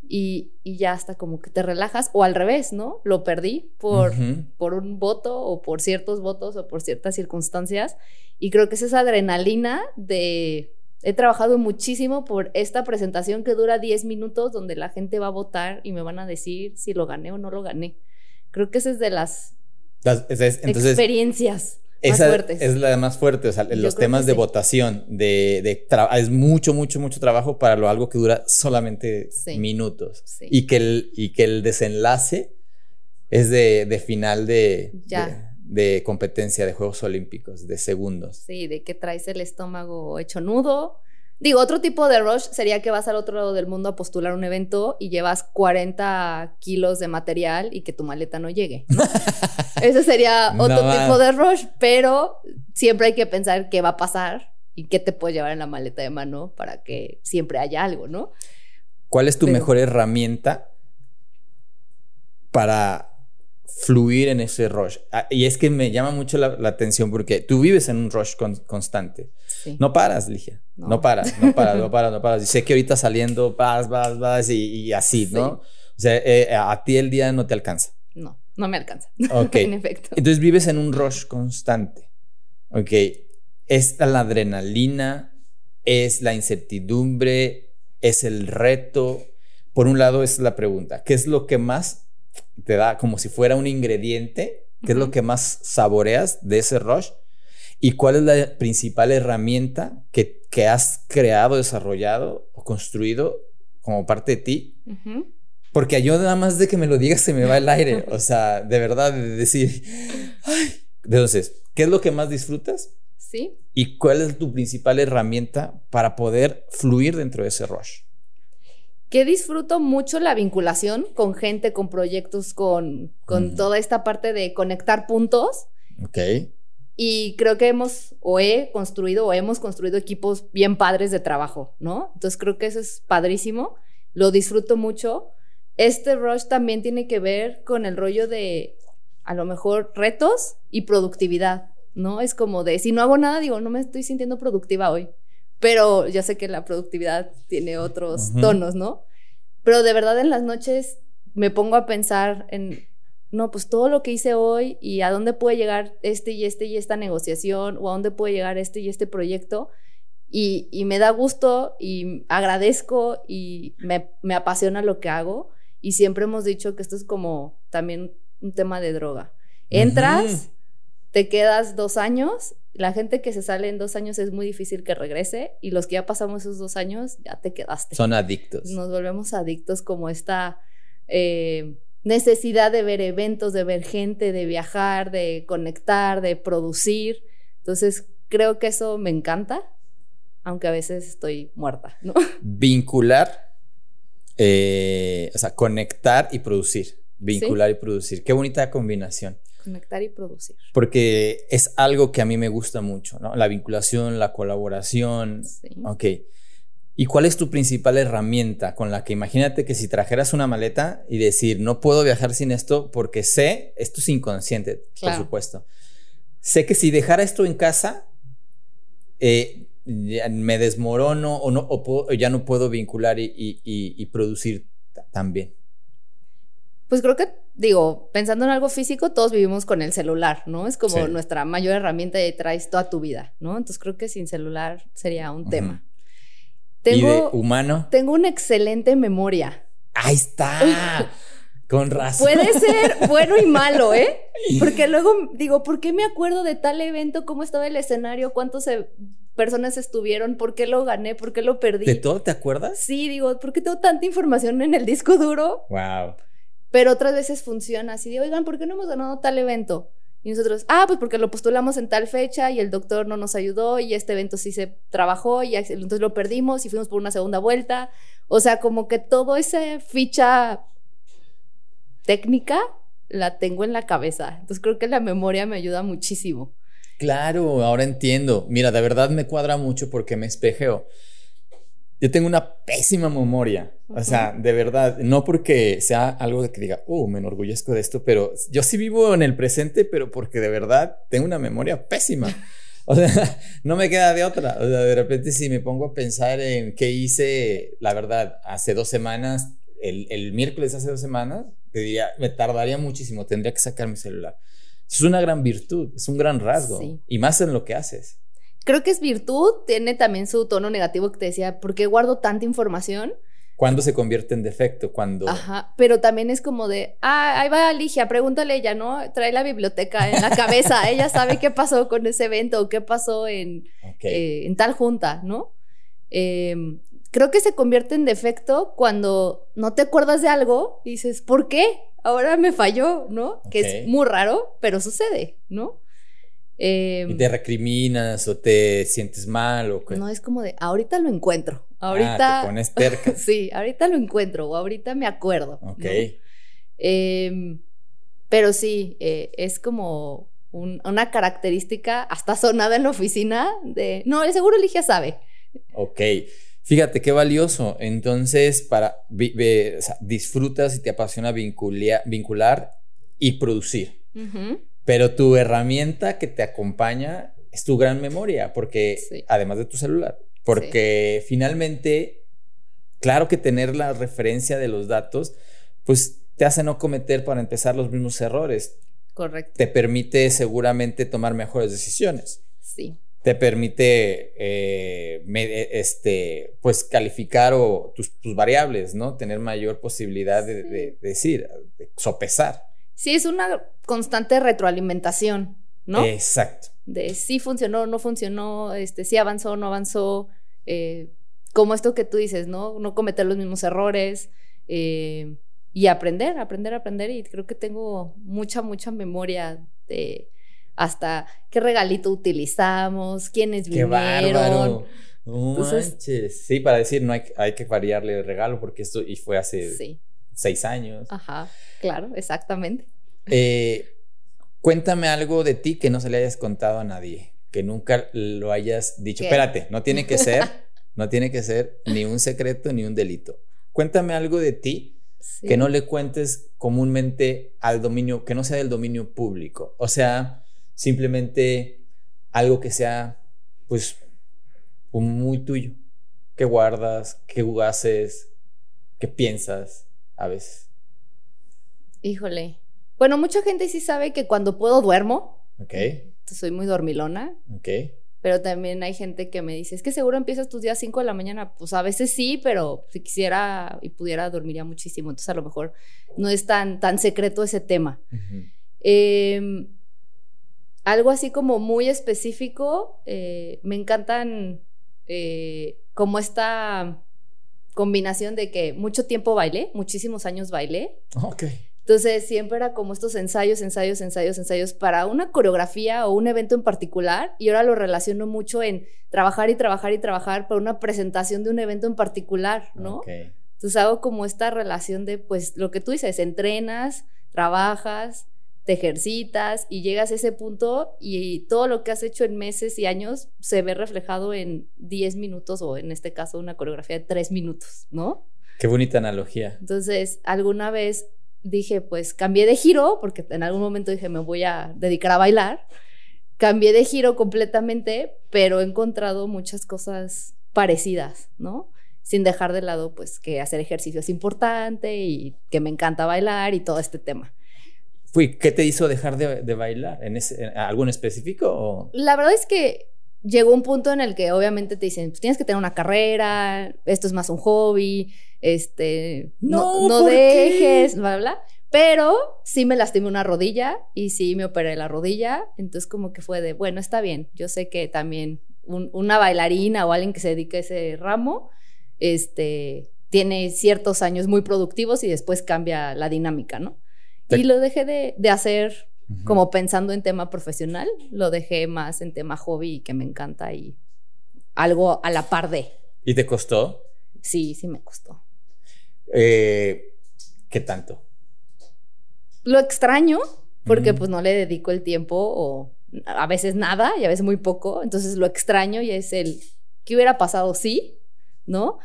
[SPEAKER 2] y, y ya hasta como que te relajas o al revés, ¿no? Lo perdí por,
[SPEAKER 1] Ujú.
[SPEAKER 2] por un voto o por ciertos votos o por ciertas circunstancias. Y creo que es esa adrenalina de... He trabajado muchísimo por esta presentación que dura 10 minutos donde la gente va a votar y me van a decir si lo gané o no lo gané. Creo que esa es de las
[SPEAKER 1] Las- es- es- entonces,
[SPEAKER 2] experiencias
[SPEAKER 1] esa
[SPEAKER 2] fuertes.
[SPEAKER 1] es la más fuerte. O sea, los temas de
[SPEAKER 2] sí.
[SPEAKER 1] votación, de, de es mucho, mucho, mucho trabajo para lo algo que dura solamente
[SPEAKER 2] Sí.
[SPEAKER 1] minutos.
[SPEAKER 2] Sí.
[SPEAKER 1] Y, que el, y que el desenlace es de, de final de,
[SPEAKER 2] Ya.
[SPEAKER 1] de, de competencia de Juegos Olímpicos, de segundos.
[SPEAKER 2] Sí, de que traes el estómago hecho nudo. Digo, otro tipo de rush sería que vas al otro lado del mundo a postular un evento y llevas 40 kilos de material y que tu maleta no llegue. ¿no? <laughs> Ese sería otro tipo de rush, pero siempre hay que pensar qué va a pasar y qué te puedes llevar en la maleta de mano para que siempre haya algo, ¿no?
[SPEAKER 1] ¿Cuál es tu
[SPEAKER 2] Pero-
[SPEAKER 1] mejor herramienta para fluir en ese rush? Ah, y es que me llama mucho la, la atención porque tú vives en un rush con- constante.
[SPEAKER 2] Sí.
[SPEAKER 1] No paras, Ligia. No.
[SPEAKER 2] No.
[SPEAKER 1] paras, no paras, no <laughs> paras, no paras. Y sé que ahorita saliendo vas, vas, vas y, y así,
[SPEAKER 2] Sí.
[SPEAKER 1] ¿no? O sea, eh, a ti el día no te alcanza.
[SPEAKER 2] No, no me alcanza. <laughs>
[SPEAKER 1] Ok.
[SPEAKER 2] en efecto.
[SPEAKER 1] Entonces vives en un rush constante. Ok. Es la adrenalina, es la incertidumbre, es el reto. Por un lado es la pregunta, ¿qué es lo que más te da como si fuera un ingrediente? ¿Qué es lo que más saboreas de ese rush? ¿Y cuál es la principal herramienta que, que has creado, desarrollado o construido como parte de ti porque yo nada más de que me lo digas se me va el aire. <laughs> O sea, de verdad, de decir, ay. Entonces, ¿qué es lo que más disfrutas?
[SPEAKER 2] Sí.
[SPEAKER 1] ¿Y cuál es tu principal herramienta para poder fluir dentro de ese rush?
[SPEAKER 2] que disfruto mucho la vinculación con gente, con proyectos, con, con
[SPEAKER 1] Mm.
[SPEAKER 2] toda esta parte de conectar puntos.
[SPEAKER 1] Ok.
[SPEAKER 2] Y creo que hemos o he construido o hemos construido equipos bien padres de trabajo, ¿no? Entonces creo que eso es padrísimo, lo disfruto mucho. Este rush también tiene que ver con el rollo de a lo mejor retos y productividad, ¿no? Es como de si no hago nada, digo, no me estoy sintiendo productiva hoy. Pero ya sé que la productividad tiene otros tonos, ¿no? Pero de verdad en las noches me pongo a pensar en, no, pues todo lo que hice hoy y a dónde puede llegar este y este y esta negociación o a dónde puede llegar este y este proyecto. Y, y me da gusto y agradezco y me, me apasiona lo que hago. Y siempre hemos dicho que esto es como también un tema de droga. Entras, te quedas dos años. La gente que se sale en dos años es muy difícil que regrese y los que ya pasamos esos dos años ya te quedaste
[SPEAKER 1] Son adictos.
[SPEAKER 2] nos volvemos adictos como esta eh, necesidad de ver eventos, de ver gente, de viajar, de conectar, de producir. Entonces, creo que eso me encanta, aunque a veces estoy muerta, ¿no? <laughs>
[SPEAKER 1] Vincular, eh, o sea, conectar y producir. Vincular y producir. Qué bonita combinación.
[SPEAKER 2] Conectar y producir.
[SPEAKER 1] Porque es algo que a mí me gusta mucho, ¿no? La vinculación, la colaboración.
[SPEAKER 2] Sí.
[SPEAKER 1] Ok. ¿Y cuál es tu principal herramienta con la que imagínate que si trajeras una maleta y decir, no puedo viajar sin esto porque sé, esto es inconsciente,
[SPEAKER 2] Claro.
[SPEAKER 1] por supuesto. Sé que si dejara esto en casa, eh, me desmorono o, no, o puedo- o ya no puedo vincular y, y- y- y producir ta- tan bien.
[SPEAKER 2] Pues creo que, digo, pensando en algo físico, todos vivimos con el celular, ¿no? Es como
[SPEAKER 1] Sí.
[SPEAKER 2] nuestra mayor herramienta y traes toda tu vida, ¿no? Entonces creo que sin celular sería un tema.
[SPEAKER 1] Y de
[SPEAKER 2] Tengo,
[SPEAKER 1] humano,
[SPEAKER 2] tengo una excelente memoria.
[SPEAKER 1] ahí está. <laughs> Con razón.
[SPEAKER 2] Puede ser bueno y malo, ¿eh? <laughs> Porque luego digo, ¿por qué me acuerdo de tal evento? ¿Cómo estaba el escenario? ¿Cuántas personas estuvieron? ¿Por qué lo gané? ¿Por qué lo perdí?
[SPEAKER 1] ¿De todo te acuerdas?
[SPEAKER 2] Sí, digo, ¿por qué tengo tanta información en el disco duro?
[SPEAKER 1] Wow.
[SPEAKER 2] Pero otras veces funciona así de, oigan, ¿por qué no hemos ganado tal evento? Y nosotros, ah, pues porque lo postulamos en tal fecha y el doctor no nos ayudó y este evento sí se trabajó y entonces lo perdimos y fuimos por una segunda vuelta. O sea, como que todo esa ficha técnica la tengo en la cabeza. Entonces creo que la memoria me ayuda muchísimo.
[SPEAKER 1] Claro, ahora entiendo. Mira, de verdad me cuadra mucho porque me espejeo. Yo tengo una pésima memoria. O sea, de verdad, no porque sea algo que diga, oh, me enorgullezco de esto, pero yo sí vivo en el presente, pero porque de verdad tengo una memoria pésima. O sea, <laughs> no me queda de otra. O sea, de repente si me pongo a pensar en qué hice, la verdad, hace dos semanas, el, el miércoles hace dos semanas, te diría, me tardaría muchísimo, tendría que sacar mi celular. Es una gran virtud, es un gran rasgo, y más en lo que haces.
[SPEAKER 2] Creo que es virtud, tiene también su tono negativo que te decía, ¿por qué guardo tanta información?
[SPEAKER 1] ¿Cuándo se convierte en defecto? Cuando.
[SPEAKER 2] Ajá, pero también es como de, ah, ahí va Ligia, pregúntale ella, ¿no? Trae la biblioteca en la cabeza, <laughs> ella sabe qué pasó con ese evento o qué pasó en, eh, en tal junta, ¿no? Em, creo que se convierte en defecto cuando no te acuerdas de algo y dices, ¿por qué? Ahora me falló, ¿no? Que es muy raro, pero sucede, ¿no?
[SPEAKER 1] Y te recriminas o te sientes mal o
[SPEAKER 2] No, es como de, ahorita lo encuentro. Ahorita.
[SPEAKER 1] Ah, te pones terca. <laughs>
[SPEAKER 2] sí, ahorita lo encuentro o ahorita me acuerdo. Ok. Em, pero sí, eh, es como una característica hasta sonada en la oficina de, no, el seguro Ligia sabe.
[SPEAKER 1] Ok. Fíjate qué valioso. Entonces, para disfrutas y te apasiona vincular y producir. Pero tu herramienta que te acompaña es tu gran memoria, porque además de tu celular, porque finalmente, claro que tener la referencia de los datos, pues te hace no cometer para empezar los mismos errores.
[SPEAKER 2] Correcto.
[SPEAKER 1] Te permite seguramente tomar mejores decisiones.
[SPEAKER 2] Sí.
[SPEAKER 1] Te permite, eh, eh, este, pues calificar o tus, variables, ¿no? Tener mayor posibilidad de, decir, de sopesar.
[SPEAKER 2] Sí, es una constante retroalimentación, ¿no?
[SPEAKER 1] Exacto.
[SPEAKER 2] De si funcionó, no funcionó, este, si avanzó, no avanzó, eh, como esto que tú dices, ¿no? No cometer los mismos errores eh, y aprender, aprender, aprender. Y creo que tengo mucha, mucha memoria de hasta qué regalito utilizamos, quiénes vinieron. Qué bárbaro.
[SPEAKER 1] sí, para decir, no hay, hay, que variarle el regalo porque esto y fue hace sí seis años.
[SPEAKER 2] Ajá, claro, exactamente.
[SPEAKER 1] Eh, cuéntame algo de ti que no se le hayas contado a nadie, que nunca lo hayas dicho. Espérate, no tiene que ser, <laughs> no tiene que ser ni un secreto ni un delito. Cuéntame algo de ti que no le cuentes comúnmente al dominio, que no sea del dominio público. O sea, simplemente algo que sea, pues, muy tuyo. ¿Qué guardas? ¿Qué haces? ¿Qué piensas? A veces.
[SPEAKER 2] Híjole. Bueno, mucha gente sí sabe que cuando puedo duermo.
[SPEAKER 1] Ok.
[SPEAKER 2] Soy muy dormilona.
[SPEAKER 1] Ok.
[SPEAKER 2] Pero también hay gente que me dice, es que seguro empiezas tus días 5 de la mañana. Pues a veces sí, pero si quisiera y pudiera dormiría muchísimo. Entonces a lo mejor no es tan, tan secreto ese tema. Em, algo así como muy específico, eh, me encantan eh, como esta combinación de que mucho tiempo bailé, muchísimos años bailé.
[SPEAKER 1] Ok.
[SPEAKER 2] Entonces siempre era como estos ensayos, ensayos, ensayos, ensayos para una coreografía o un evento en particular y ahora lo relaciono mucho en trabajar y trabajar y trabajar para una presentación de un evento en particular, ¿no? Okay. Entonces hago como esta relación de pues lo que tú dices, entrenas, trabajas, te ejercitas y llegas a ese punto y todo lo que has hecho en meses y años se ve reflejado en 10 minutos o en este caso una coreografía de 3 minutos, ¿no?
[SPEAKER 1] Qué bonita analogía.
[SPEAKER 2] Entonces, alguna vez dije, pues cambié de giro, porque en algún momento dije, me voy a dedicar a bailar. Cambié de giro completamente, pero he encontrado muchas cosas parecidas, ¿no? Sin dejar de lado, pues, que hacer ejercicio es importante y que me encanta bailar y todo este tema.
[SPEAKER 1] ¿Qué te hizo dejar de, bailar? ¿En, ese, algo en específico?
[SPEAKER 2] La verdad es que llegó un punto en el que obviamente te dicen, pues tienes que tener una carrera, esto es más un hobby, este, no, no, dejes, bla, bla, Pero sí me lastimé una rodilla y sí me operé la rodilla, entonces como que fue de, bueno, está bien, yo sé que también una bailarina o alguien que se dedique a ese ramo, este, tiene ciertos años muy productivos y después cambia la dinámica, ¿no? Y lo dejé de, hacer como pensando en tema profesional, lo dejé más en tema hobby y que me encanta y algo a la par de.
[SPEAKER 1] ¿Y te costó?
[SPEAKER 2] Sí, sí me costó.
[SPEAKER 1] Eh, ¿Qué tanto?
[SPEAKER 2] lo extraño porque pues no le dedico el tiempo o a veces nada y a veces muy poco, entonces lo extraño y es el, ¿qué hubiera pasado? Sí, ¿no?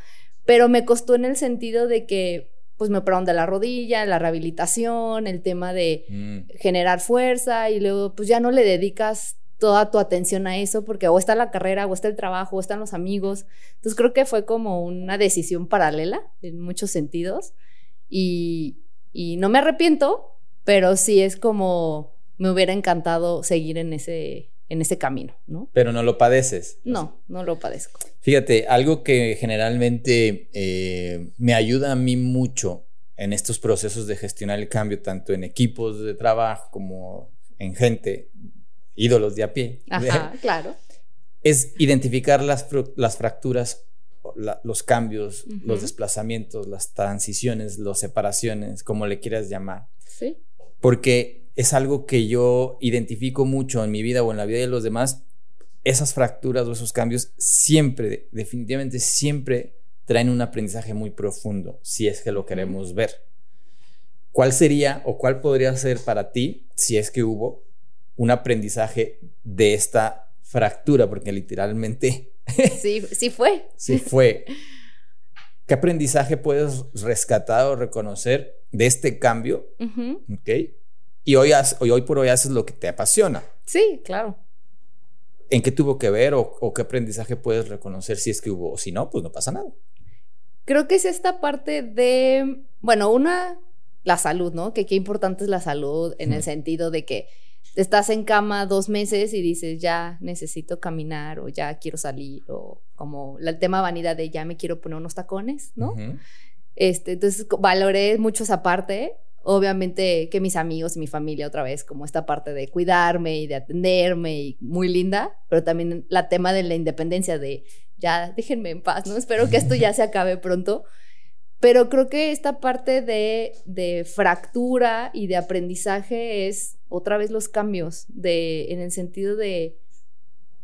[SPEAKER 2] Pero me costó en el sentido de que pues me operaron de la rodilla, la rehabilitación, el tema de mm. generar fuerza y luego pues ya no le dedicas toda tu atención a eso porque o está la carrera, o está el trabajo, o están los amigos. Entonces creo que fue como una decisión paralela en muchos sentidos y, y no me arrepiento, pero sí es como me hubiera encantado seguir en ese, en ese camino, ¿no?
[SPEAKER 1] Pero no lo padeces.
[SPEAKER 2] No, no lo padezco.
[SPEAKER 1] Fíjate, algo que generalmente eh, me ayuda a mí mucho en estos procesos de gestionar el cambio, tanto en equipos de trabajo como en gente, ídolos de a pie. <laughs>
[SPEAKER 2] Ajá, claro.
[SPEAKER 1] Es identificar las, las fracturas, los cambios, los desplazamientos, las transiciones, las separaciones, como le quieras llamar.
[SPEAKER 2] Sí.
[SPEAKER 1] Porque es algo que yo identifico mucho en mi vida o en la vida de los demás. Esas fracturas o esos cambios siempre, definitivamente siempre traen un aprendizaje muy profundo, si es que lo queremos ver. ¿Cuál sería o cuál podría ser para ti, si es que hubo, un aprendizaje de esta fractura, porque literalmente... <laughs>
[SPEAKER 2] Sí, sí fue.
[SPEAKER 1] Sí fue. ¿Qué aprendizaje puedes rescatar o reconocer de este cambio? Y hoy, hoy, hoy por hoy haces lo que te apasiona.
[SPEAKER 2] Sí, claro.
[SPEAKER 1] ¿En qué tuvo que ver o, o, qué aprendizaje puedes reconocer si es que hubo? O si no, pues no pasa nada.
[SPEAKER 2] Creo que es esta parte de, bueno, una, la salud, ¿no? Que qué importante es la salud en el sentido de que estás en cama dos meses y dices, ya necesito caminar o ya quiero salir o como el tema vanidad de ya me quiero poner unos tacones, ¿no? este, entonces valoré mucho esa parte. Obviamente que mis amigos y mi familia otra vez, como esta parte de cuidarme y de atenderme y muy linda, pero también la tema de la independencia de ya déjenme en paz, ¿no? Espero que esto ya se acabe pronto. Pero creo que esta parte de, fractura y de aprendizaje es otra vez los cambios, de, en el sentido de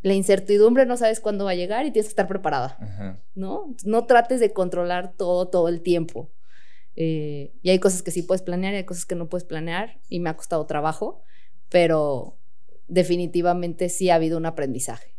[SPEAKER 2] la incertidumbre, no sabes cuándo va a llegar y tienes que estar preparada, ¿no? No trates de controlar todo, todo el tiempo. Eh, y hay cosas que sí puedes planear y hay cosas que no puedes planear y me ha costado trabajo, pero definitivamente sí ha habido un aprendizaje.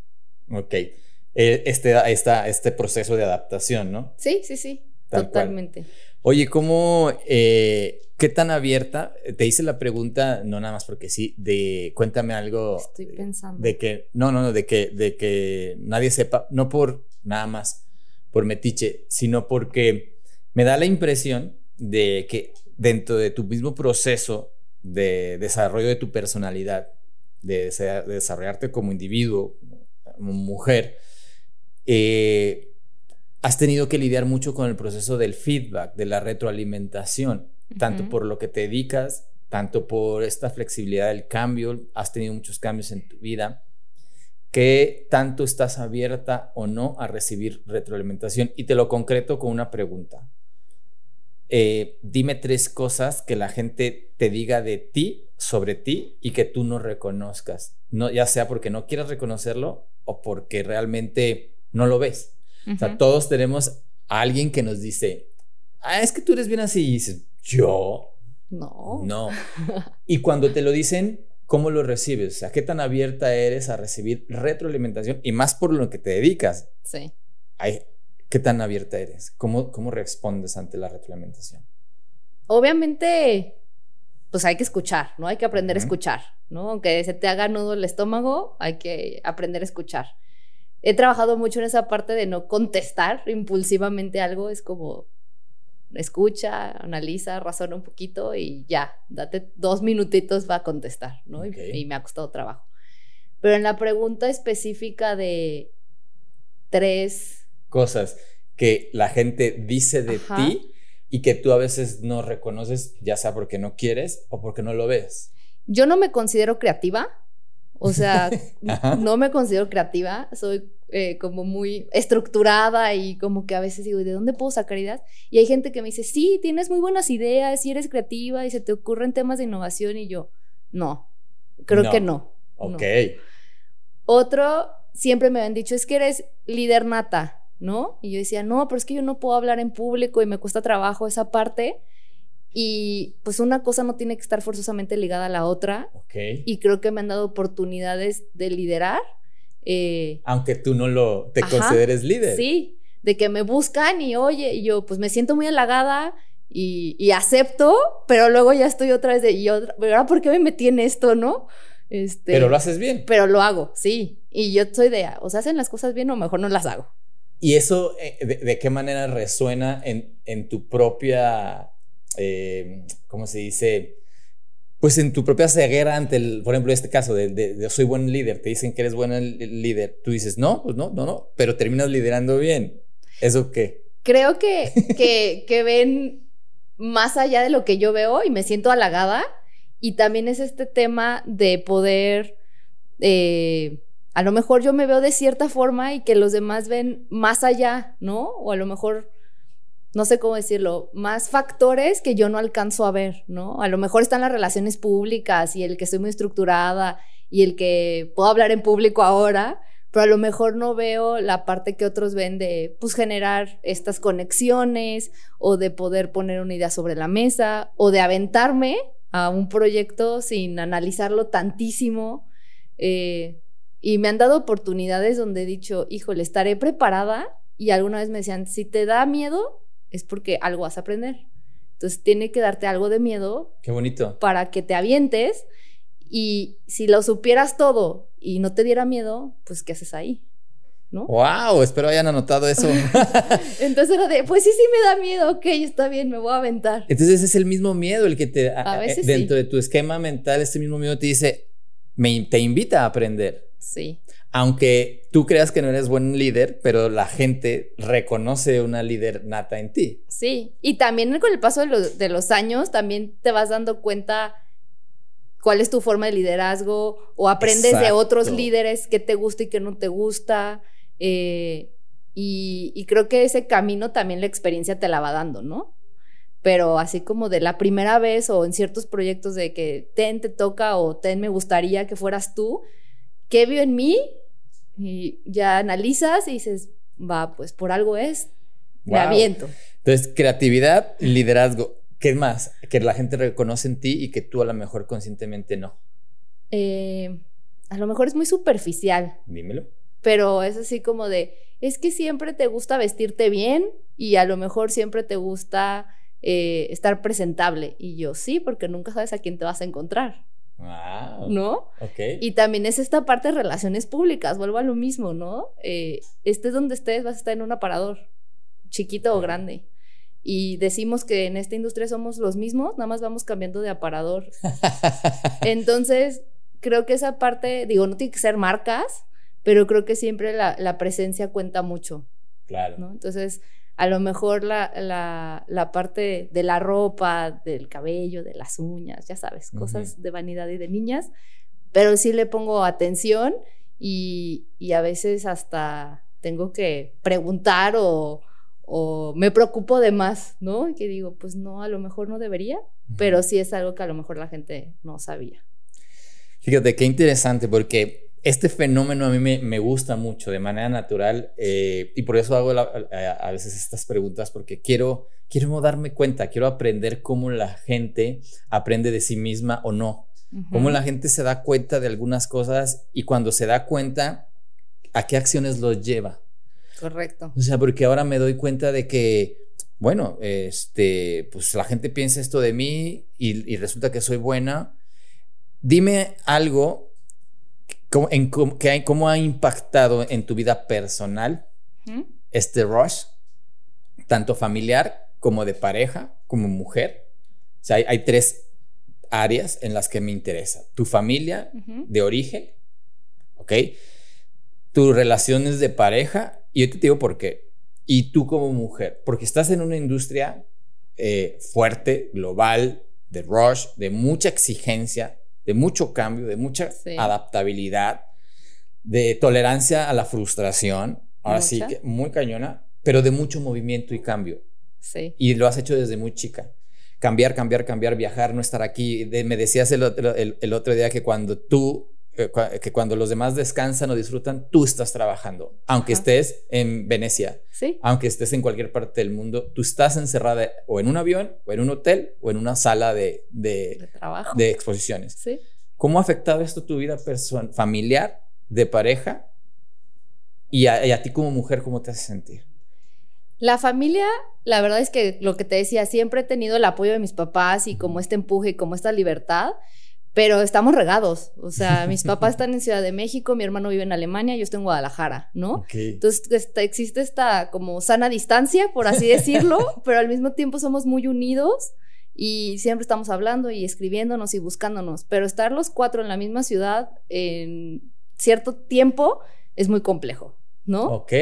[SPEAKER 1] Ok. Eh, este, este proceso de adaptación, ¿no?
[SPEAKER 2] Sí, sí, sí. Totalmente.
[SPEAKER 1] Oye, ¿cómo, eh, qué tan abierta? Te hice la pregunta, no nada más porque sí, de cuéntame algo.
[SPEAKER 2] Estoy pensando.
[SPEAKER 1] De que, no, no, no, de que, de que nadie sepa, no por nada más, por metiche, sino porque me da la impresión de que dentro de tu mismo proceso de desarrollo de tu personalidad, de, de desarrollarte como individuo, como mujer, eh, has tenido que lidiar mucho con el proceso del feedback, de la retroalimentación, tanto por lo que te dedicas, tanto por esta flexibilidad del cambio, has tenido muchos cambios en tu vida, ¿qué tanto estás abierta o no a recibir retroalimentación. Y te lo concreto con una pregunta. Eh, dime tres cosas que la gente te diga de ti, sobre ti, y que tú no reconozcas. No, ya sea porque no quieras reconocerlo o porque realmente no lo ves. O sea, todos tenemos a alguien que nos dice, ah, es que tú eres bien así. Y dices, ¿yo?
[SPEAKER 2] No.
[SPEAKER 1] No. <laughs> y cuando te lo dicen, ¿cómo lo recibes? O sea, ¿qué tan abierta eres a recibir retroalimentación y más por lo que te dedicas?
[SPEAKER 2] Sí.
[SPEAKER 1] ¿Qué tan abierta eres? ¿Cómo, ¿Cómo respondes ante la retroalimentación?
[SPEAKER 2] Obviamente, pues hay que escuchar, ¿no? Hay que aprender a escuchar, ¿no? Aunque se te haga nudo el estómago, hay que aprender a escuchar he trabajado mucho en esa parte de no contestar impulsivamente algo, es como escucha, analiza, razona un poquito y ya, date dos minutitos va a contestar, ¿no? Y, me ha costado trabajo. Pero en la pregunta específica de tres
[SPEAKER 1] cosas que la gente dice de ti y que tú a veces no reconoces, ya sea porque no quieres o porque no lo ves.
[SPEAKER 2] Yo no me considero creativa, o sea, <laughs> no me considero creativa, soy eh, como muy estructurada y como que a veces digo, ¿de dónde puedo sacar ideas? Y hay gente que me dice, sí, tienes muy buenas ideas, sí eres creativa y se te ocurren temas de innovación y yo, no, creo que no.
[SPEAKER 1] Ok.
[SPEAKER 2] Otro, siempre me han dicho, es que eres líder nata, ¿no? Y yo decía, no, pero es que yo no puedo hablar en público y me cuesta trabajo esa parte. Y pues una cosa no tiene que estar forzosamente ligada a la otra. Y creo que me han dado oportunidades de liderar. eh,
[SPEAKER 1] Aunque tú no lo te
[SPEAKER 2] Ajá,
[SPEAKER 1] consideres líder.
[SPEAKER 2] Sí, de que me buscan y oye, y yo pues me siento muy halagada y, y acepto, pero luego ya estoy otra vez de, y otra, por qué me metí en esto, ¿no? Este,
[SPEAKER 1] Pero lo haces bien.
[SPEAKER 2] pero lo hago, sí. Y yo soy de, o se hacen las cosas bien o mejor no las hago.
[SPEAKER 1] ¿Y eso eh, de, de qué manera resuena en, en tu propia, eh, ¿cómo se dice? Pues en tu propia ceguera ante, el, por ejemplo, este caso de, de- de soy buen líder, te dicen que eres buen líder, tú dices, no, pues no, no, no, pero terminas liderando bien. ¿Eso qué?
[SPEAKER 2] Creo que, <laughs> que, que ven más allá de lo que yo veo y me siento halagada. Y también es este tema de poder, eh, a lo mejor yo me veo de cierta forma y que los demás ven más allá, ¿no? O a lo mejor, no sé cómo decirlo, más factores que yo no alcanzo a ver, ¿no? A lo mejor están las relaciones públicas y el que estoy muy estructurada y el que puedo hablar en público ahora, pero a lo mejor no veo la parte que otros ven de pues generar estas conexiones o de poder poner una idea sobre la mesa o de aventarme a un proyecto sin analizarlo tantísimo. eh, y me han dado oportunidades donde he dicho, híjole, estaré preparada. Y alguna vez me decían, si te da miedo, es porque algo vas a aprender. Entonces tiene que darte algo de miedo
[SPEAKER 1] Qué bonito.
[SPEAKER 2] para que te avientes. Y si lo supieras todo y no te diera miedo, pues ¿qué haces ahí? ¿No?
[SPEAKER 1] Wow, espero hayan anotado eso. <laughs>
[SPEAKER 2] Entonces era de, pues sí, sí me da miedo, ok, está bien, me voy a aventar.
[SPEAKER 1] Entonces es el mismo miedo el que te,
[SPEAKER 2] A veces
[SPEAKER 1] dentro
[SPEAKER 2] sí.
[SPEAKER 1] de tu esquema mental, este mismo miedo te dice, me, te invita a aprender.
[SPEAKER 2] Sí,
[SPEAKER 1] Aunque tú creas que no eres buen líder, pero la gente reconoce una líder nata en ti.
[SPEAKER 2] sí. Y también con el paso de los, de los años, también te vas dando cuenta cuál es tu forma de liderazgo o aprendes de otros líderes qué te gusta y qué no te gusta. eh, y, y creo que ese camino también la experiencia te la va dando, ¿no? Pero así como de la primera vez o en ciertos proyectos de que ten te toca o ten me gustaría que fueras tú, ¿qué vio en mí? Y ya analizas y dices, va, pues por algo es, me
[SPEAKER 1] Wow.
[SPEAKER 2] aviento.
[SPEAKER 1] Entonces, creatividad, liderazgo. ¿Qué más? Que la gente reconoce en ti y que tú a lo mejor conscientemente no.
[SPEAKER 2] Eh, a lo mejor es muy superficial,
[SPEAKER 1] Dímelo.
[SPEAKER 2] pero es así como de, es que siempre te gusta vestirte bien y a lo mejor siempre te gusta eh, estar presentable. Y yo sí, porque nunca sabes a quién te vas a encontrar,
[SPEAKER 1] Wow.
[SPEAKER 2] ¿no?
[SPEAKER 1] Ok.
[SPEAKER 2] Y también es esta parte de relaciones públicas, vuelvo a lo mismo, ¿no? Eh, estés donde estés, vas a estar en un aparador, chiquito o grande. Y decimos que en esta industria somos los mismos, nada más vamos cambiando de aparador. <laughs> Entonces, creo que esa parte, digo, no tiene que ser marcas, pero creo que siempre la, la presencia cuenta mucho,
[SPEAKER 1] claro.
[SPEAKER 2] ¿no? Entonces, a lo mejor la, la, la parte de la ropa, del cabello, de las uñas, ya sabes, cosas de vanidad y de niñas, pero sí le pongo atención y, y a veces hasta tengo que preguntar o, o me preocupo de más, ¿no? Y que digo, pues no, a lo mejor no debería, pero sí es algo que a lo mejor la gente no sabía.
[SPEAKER 1] Fíjate qué interesante porque este fenómeno a mí me, me gusta mucho de manera natural eh, y por eso hago la- a, a veces estas preguntas porque quiero, quiero darme cuenta, quiero aprender cómo la gente aprende de sí misma o no. Cómo la gente se da cuenta de algunas cosas y cuando se da cuenta, ¿a qué acciones los lleva?
[SPEAKER 2] Correcto.
[SPEAKER 1] O sea, porque ahora me doy cuenta de que, bueno, este, pues la gente piensa esto de mí y, y resulta que soy buena. Dime algo cómo, en cómo, que hay- cómo ha impactado en tu vida personal
[SPEAKER 2] Ujú.
[SPEAKER 1] este rush, tanto familiar como de pareja, como mujer. O sea, hay, hay tres áreas en las que me interesa. Tu familia
[SPEAKER 2] Ujú.
[SPEAKER 1] de origen, ¿ok? Tus relaciones de pareja, y yo te digo por qué. Y tú como mujer, porque estás en una industria eh, fuerte, global, de rush, de mucha exigencia, de mucho cambio, de mucha
[SPEAKER 2] Sí.
[SPEAKER 1] adaptabilidad, de tolerancia a la frustración, ahora sí
[SPEAKER 2] Mucha.
[SPEAKER 1] que muy cañona, pero de mucho movimiento y cambio.
[SPEAKER 2] Sí.
[SPEAKER 1] Y lo has hecho desde muy chica. Cambiar, cambiar, cambiar, viajar, no estar aquí. De- me decías el otro, el- el otro día que cuando tú que cuando los demás descansan o disfrutan, tú estás trabajando. Aunque estés en Venecia,
[SPEAKER 2] ¿Sí?
[SPEAKER 1] aunque estés en cualquier parte del mundo, tú estás encerrada o en un avión, o en un hotel, o en una sala de, de,
[SPEAKER 2] trabajo.
[SPEAKER 1] de exposiciones.
[SPEAKER 2] ¿Sí?
[SPEAKER 1] ¿Cómo ha afectado esto tu vida familiar, de pareja? Y a, y a ti como mujer, ¿cómo te hace sentir?
[SPEAKER 2] La familia, la verdad es que lo que te decía, siempre he tenido el apoyo de mis papás y como este empuje y como esta libertad, pero estamos regados. O sea, <laughs> mis papás están en Ciudad de México, mi hermano vive en Alemania, yo estoy en Guadalajara, ¿no? Entonces este, existe esta como sana distancia, por así <laughs> decirlo, pero al mismo tiempo somos muy unidos y siempre estamos hablando y escribiéndonos y buscándonos, pero estar los cuatro en la misma ciudad en cierto tiempo es muy complejo, ¿no?
[SPEAKER 1] Ok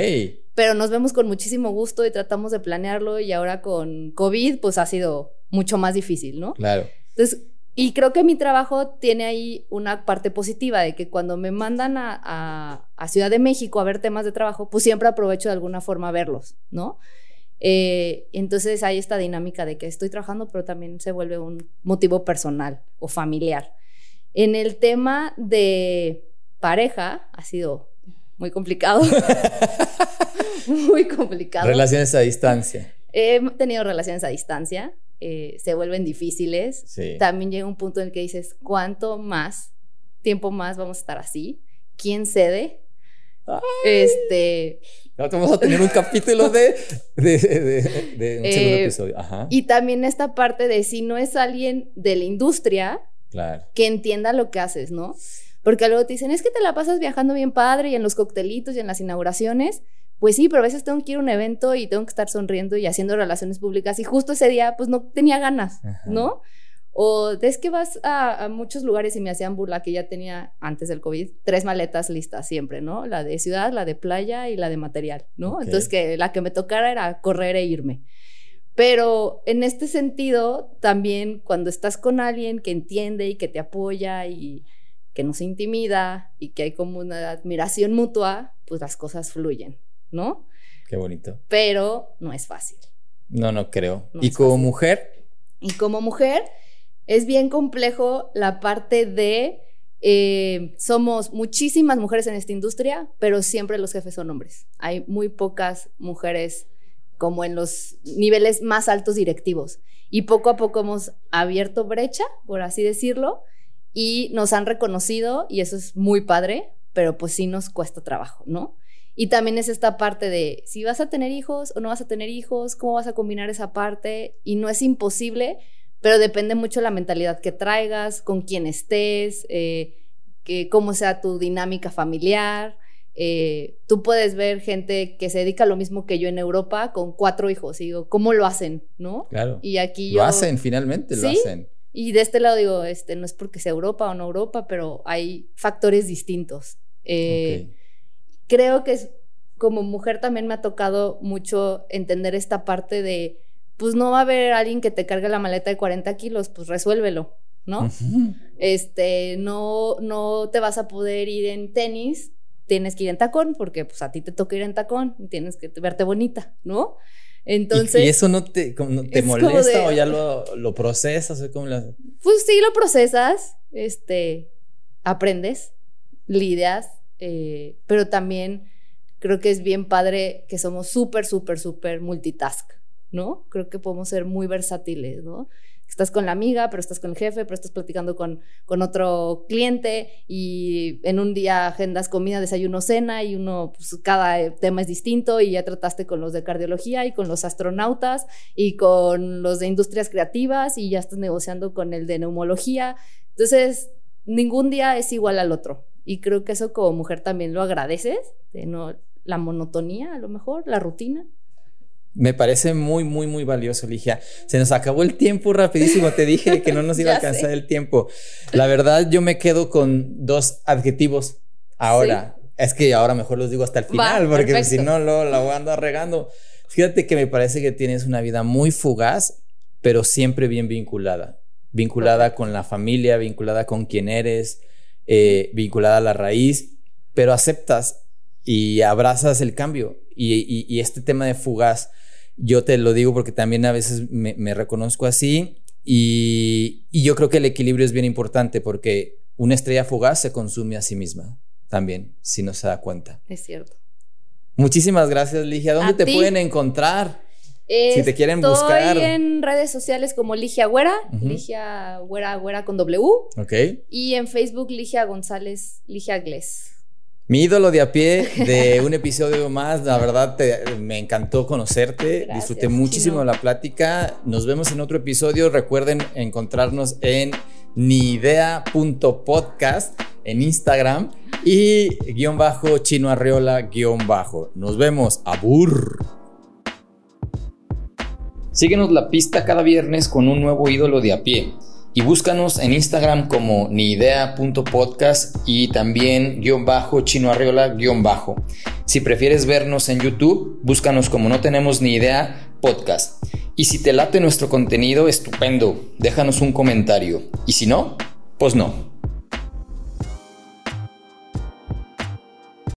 [SPEAKER 2] pero nos vemos con muchísimo gusto y tratamos de planearlo y ahora con COVID pues ha sido mucho más difícil, ¿no?
[SPEAKER 1] Claro.
[SPEAKER 2] Entonces, y creo que mi trabajo tiene ahí una parte positiva de que cuando me mandan a, Ciudad de México a ver temas de trabajo, pues siempre aprovecho de alguna forma verlos, ¿no? Eh, entonces hay esta dinámica de que estoy trabajando, pero también se vuelve un motivo personal o familiar. En el tema de pareja ha sido muy complicado. <laughs> muy complicado.
[SPEAKER 1] Relaciones a distancia.
[SPEAKER 2] He tenido relaciones a distancia, eh, se vuelven difíciles. También llega un punto en el que dices, ¿cuánto más tiempo más vamos a estar así? ¿Quién cede? Este.
[SPEAKER 1] vamos a tener un capítulo de, de, de, un segundo eh, episodio.
[SPEAKER 2] Y también esta parte de si no es alguien de la industria que entienda lo que haces, ¿no? Porque luego te dicen, es que te la pasas viajando bien padre y en los coctelitos y en las inauguraciones. Pues sí, pero a veces tengo que ir a un evento y tengo que estar sonriendo y haciendo relaciones públicas y justo ese día pues no tenía ganas, ¿no? O es que vas a, muchos lugares y me hacían burla que ya tenía antes del COVID tres maletas listas siempre, ¿no? La de ciudad, la de playa y la de material, ¿no? Entonces que la que me tocara era correr e irme. Pero en este sentido, también cuando estás con alguien que entiende y que te apoya y que no se intimida y que hay como una admiración mutua, pues las cosas fluyen, ¿no?
[SPEAKER 1] Qué bonito.
[SPEAKER 2] Pero no es fácil.
[SPEAKER 1] No, no creo. ¿Y como mujer?
[SPEAKER 2] Y como mujer es bien complejo la parte de eh, somos muchísimas mujeres en esta industria, pero siempre los jefes son hombres. Hay muy pocas mujeres como en los niveles más altos directivos. Y poco a poco hemos abierto brecha, por así decirlo, y nos han reconocido y eso es muy padre, pero pues sí nos cuesta trabajo, ¿no? Y también es esta parte de si vas a tener hijos o no vas a tener hijos, cómo vas a combinar esa parte. Y no es imposible, pero depende mucho la mentalidad que traigas, con quién estés, eh, que, cómo sea tu dinámica familiar. Eh, tú puedes ver gente que se dedica a lo mismo que yo en Europa con cuatro hijos y digo, ¿cómo lo hacen? ¿No?
[SPEAKER 1] Claro.
[SPEAKER 2] Y aquí
[SPEAKER 1] Lo hacen, finalmente lo hacen.
[SPEAKER 2] Y de este lado digo, este, no es porque sea Europa o no Europa, pero hay factores distintos. Eh, creo que es, como mujer también me ha tocado mucho entender esta parte de, pues no va a haber alguien que te cargue la maleta de 40 kilos, pues resuélvelo, ¿no? Este, no, no te vas a poder ir en tenis, tienes que ir en tacón, porque pues a ti te toca ir en tacón, tienes que verte bonita, ¿no? Entonces.
[SPEAKER 1] ¿Y, eso no te, te molesta o ya lo, lo procesas? O
[SPEAKER 2] Pues sí, lo procesas, este, aprendes, lidias, eh, pero también creo que es bien padre que somos súper, súper, súper multitask, ¿no? Creo que podemos ser muy versátiles, ¿no? Estás con la amiga, pero estás con el jefe, pero estás platicando con, con otro cliente y en un día agendas comida, desayuno, cena y uno, pues cada tema es distinto y ya trataste con los de cardiología y con los astronautas y con los de industrias creativas y ya estás negociando con el de neumología. Entonces, ningún día es igual al otro. Y creo que eso como mujer también lo agradeces, de no la monotonía a lo mejor, la rutina.
[SPEAKER 1] Me parece muy, muy, muy valioso, Ligia. Se nos acabó el tiempo rapidísimo. Te dije que no nos <laughs> iba a alcanzar el tiempo. La verdad, yo me quedo con dos adjetivos ahora. Es que ahora mejor los digo hasta el final, porque si no, lo, la voy a andar regando. Fíjate que me parece que tienes una vida muy fugaz, pero siempre bien vinculada. Vinculada con la familia, vinculada con quien eres, eh, vinculada a la raíz, pero aceptas y abrazas el cambio. Y, este tema de fugaz, yo te lo digo porque también a veces me, reconozco así y, yo creo que el equilibrio es bien importante porque una estrella fugaz se consume a sí misma también, si no se da cuenta.
[SPEAKER 2] Es cierto.
[SPEAKER 1] Muchísimas gracias, Ligia. ¿Dónde
[SPEAKER 2] A
[SPEAKER 1] te
[SPEAKER 2] ti.
[SPEAKER 1] pueden encontrar? Si te quieren buscar.
[SPEAKER 2] Estoy en redes sociales como Ligia Güera. Ligia Güera Güera con W,
[SPEAKER 1] Ok.
[SPEAKER 2] y en Facebook Ligia González, Ligia Gles.
[SPEAKER 1] Mi ídolo de a pie de un episodio más, la verdad te- me encantó conocerte,
[SPEAKER 2] Gracias,
[SPEAKER 1] disfruté muchísimo
[SPEAKER 2] Chino.
[SPEAKER 1] la plática, nos vemos en otro episodio, recuerden encontrarnos en niidea.podcast en Instagram y guion bajo chino arreola guion bajo. Nos vemos, abur. Síguenos la pista cada viernes con un nuevo ídolo de a pie. Y búscanos en Instagram como niidea.podcast y también guion bajo chino arriola guion bajo. Si prefieres vernos en YouTube, búscanos como no tenemos ni idea podcast. Y si te late nuestro contenido, estupendo, déjanos un comentario. Y si no, pues no.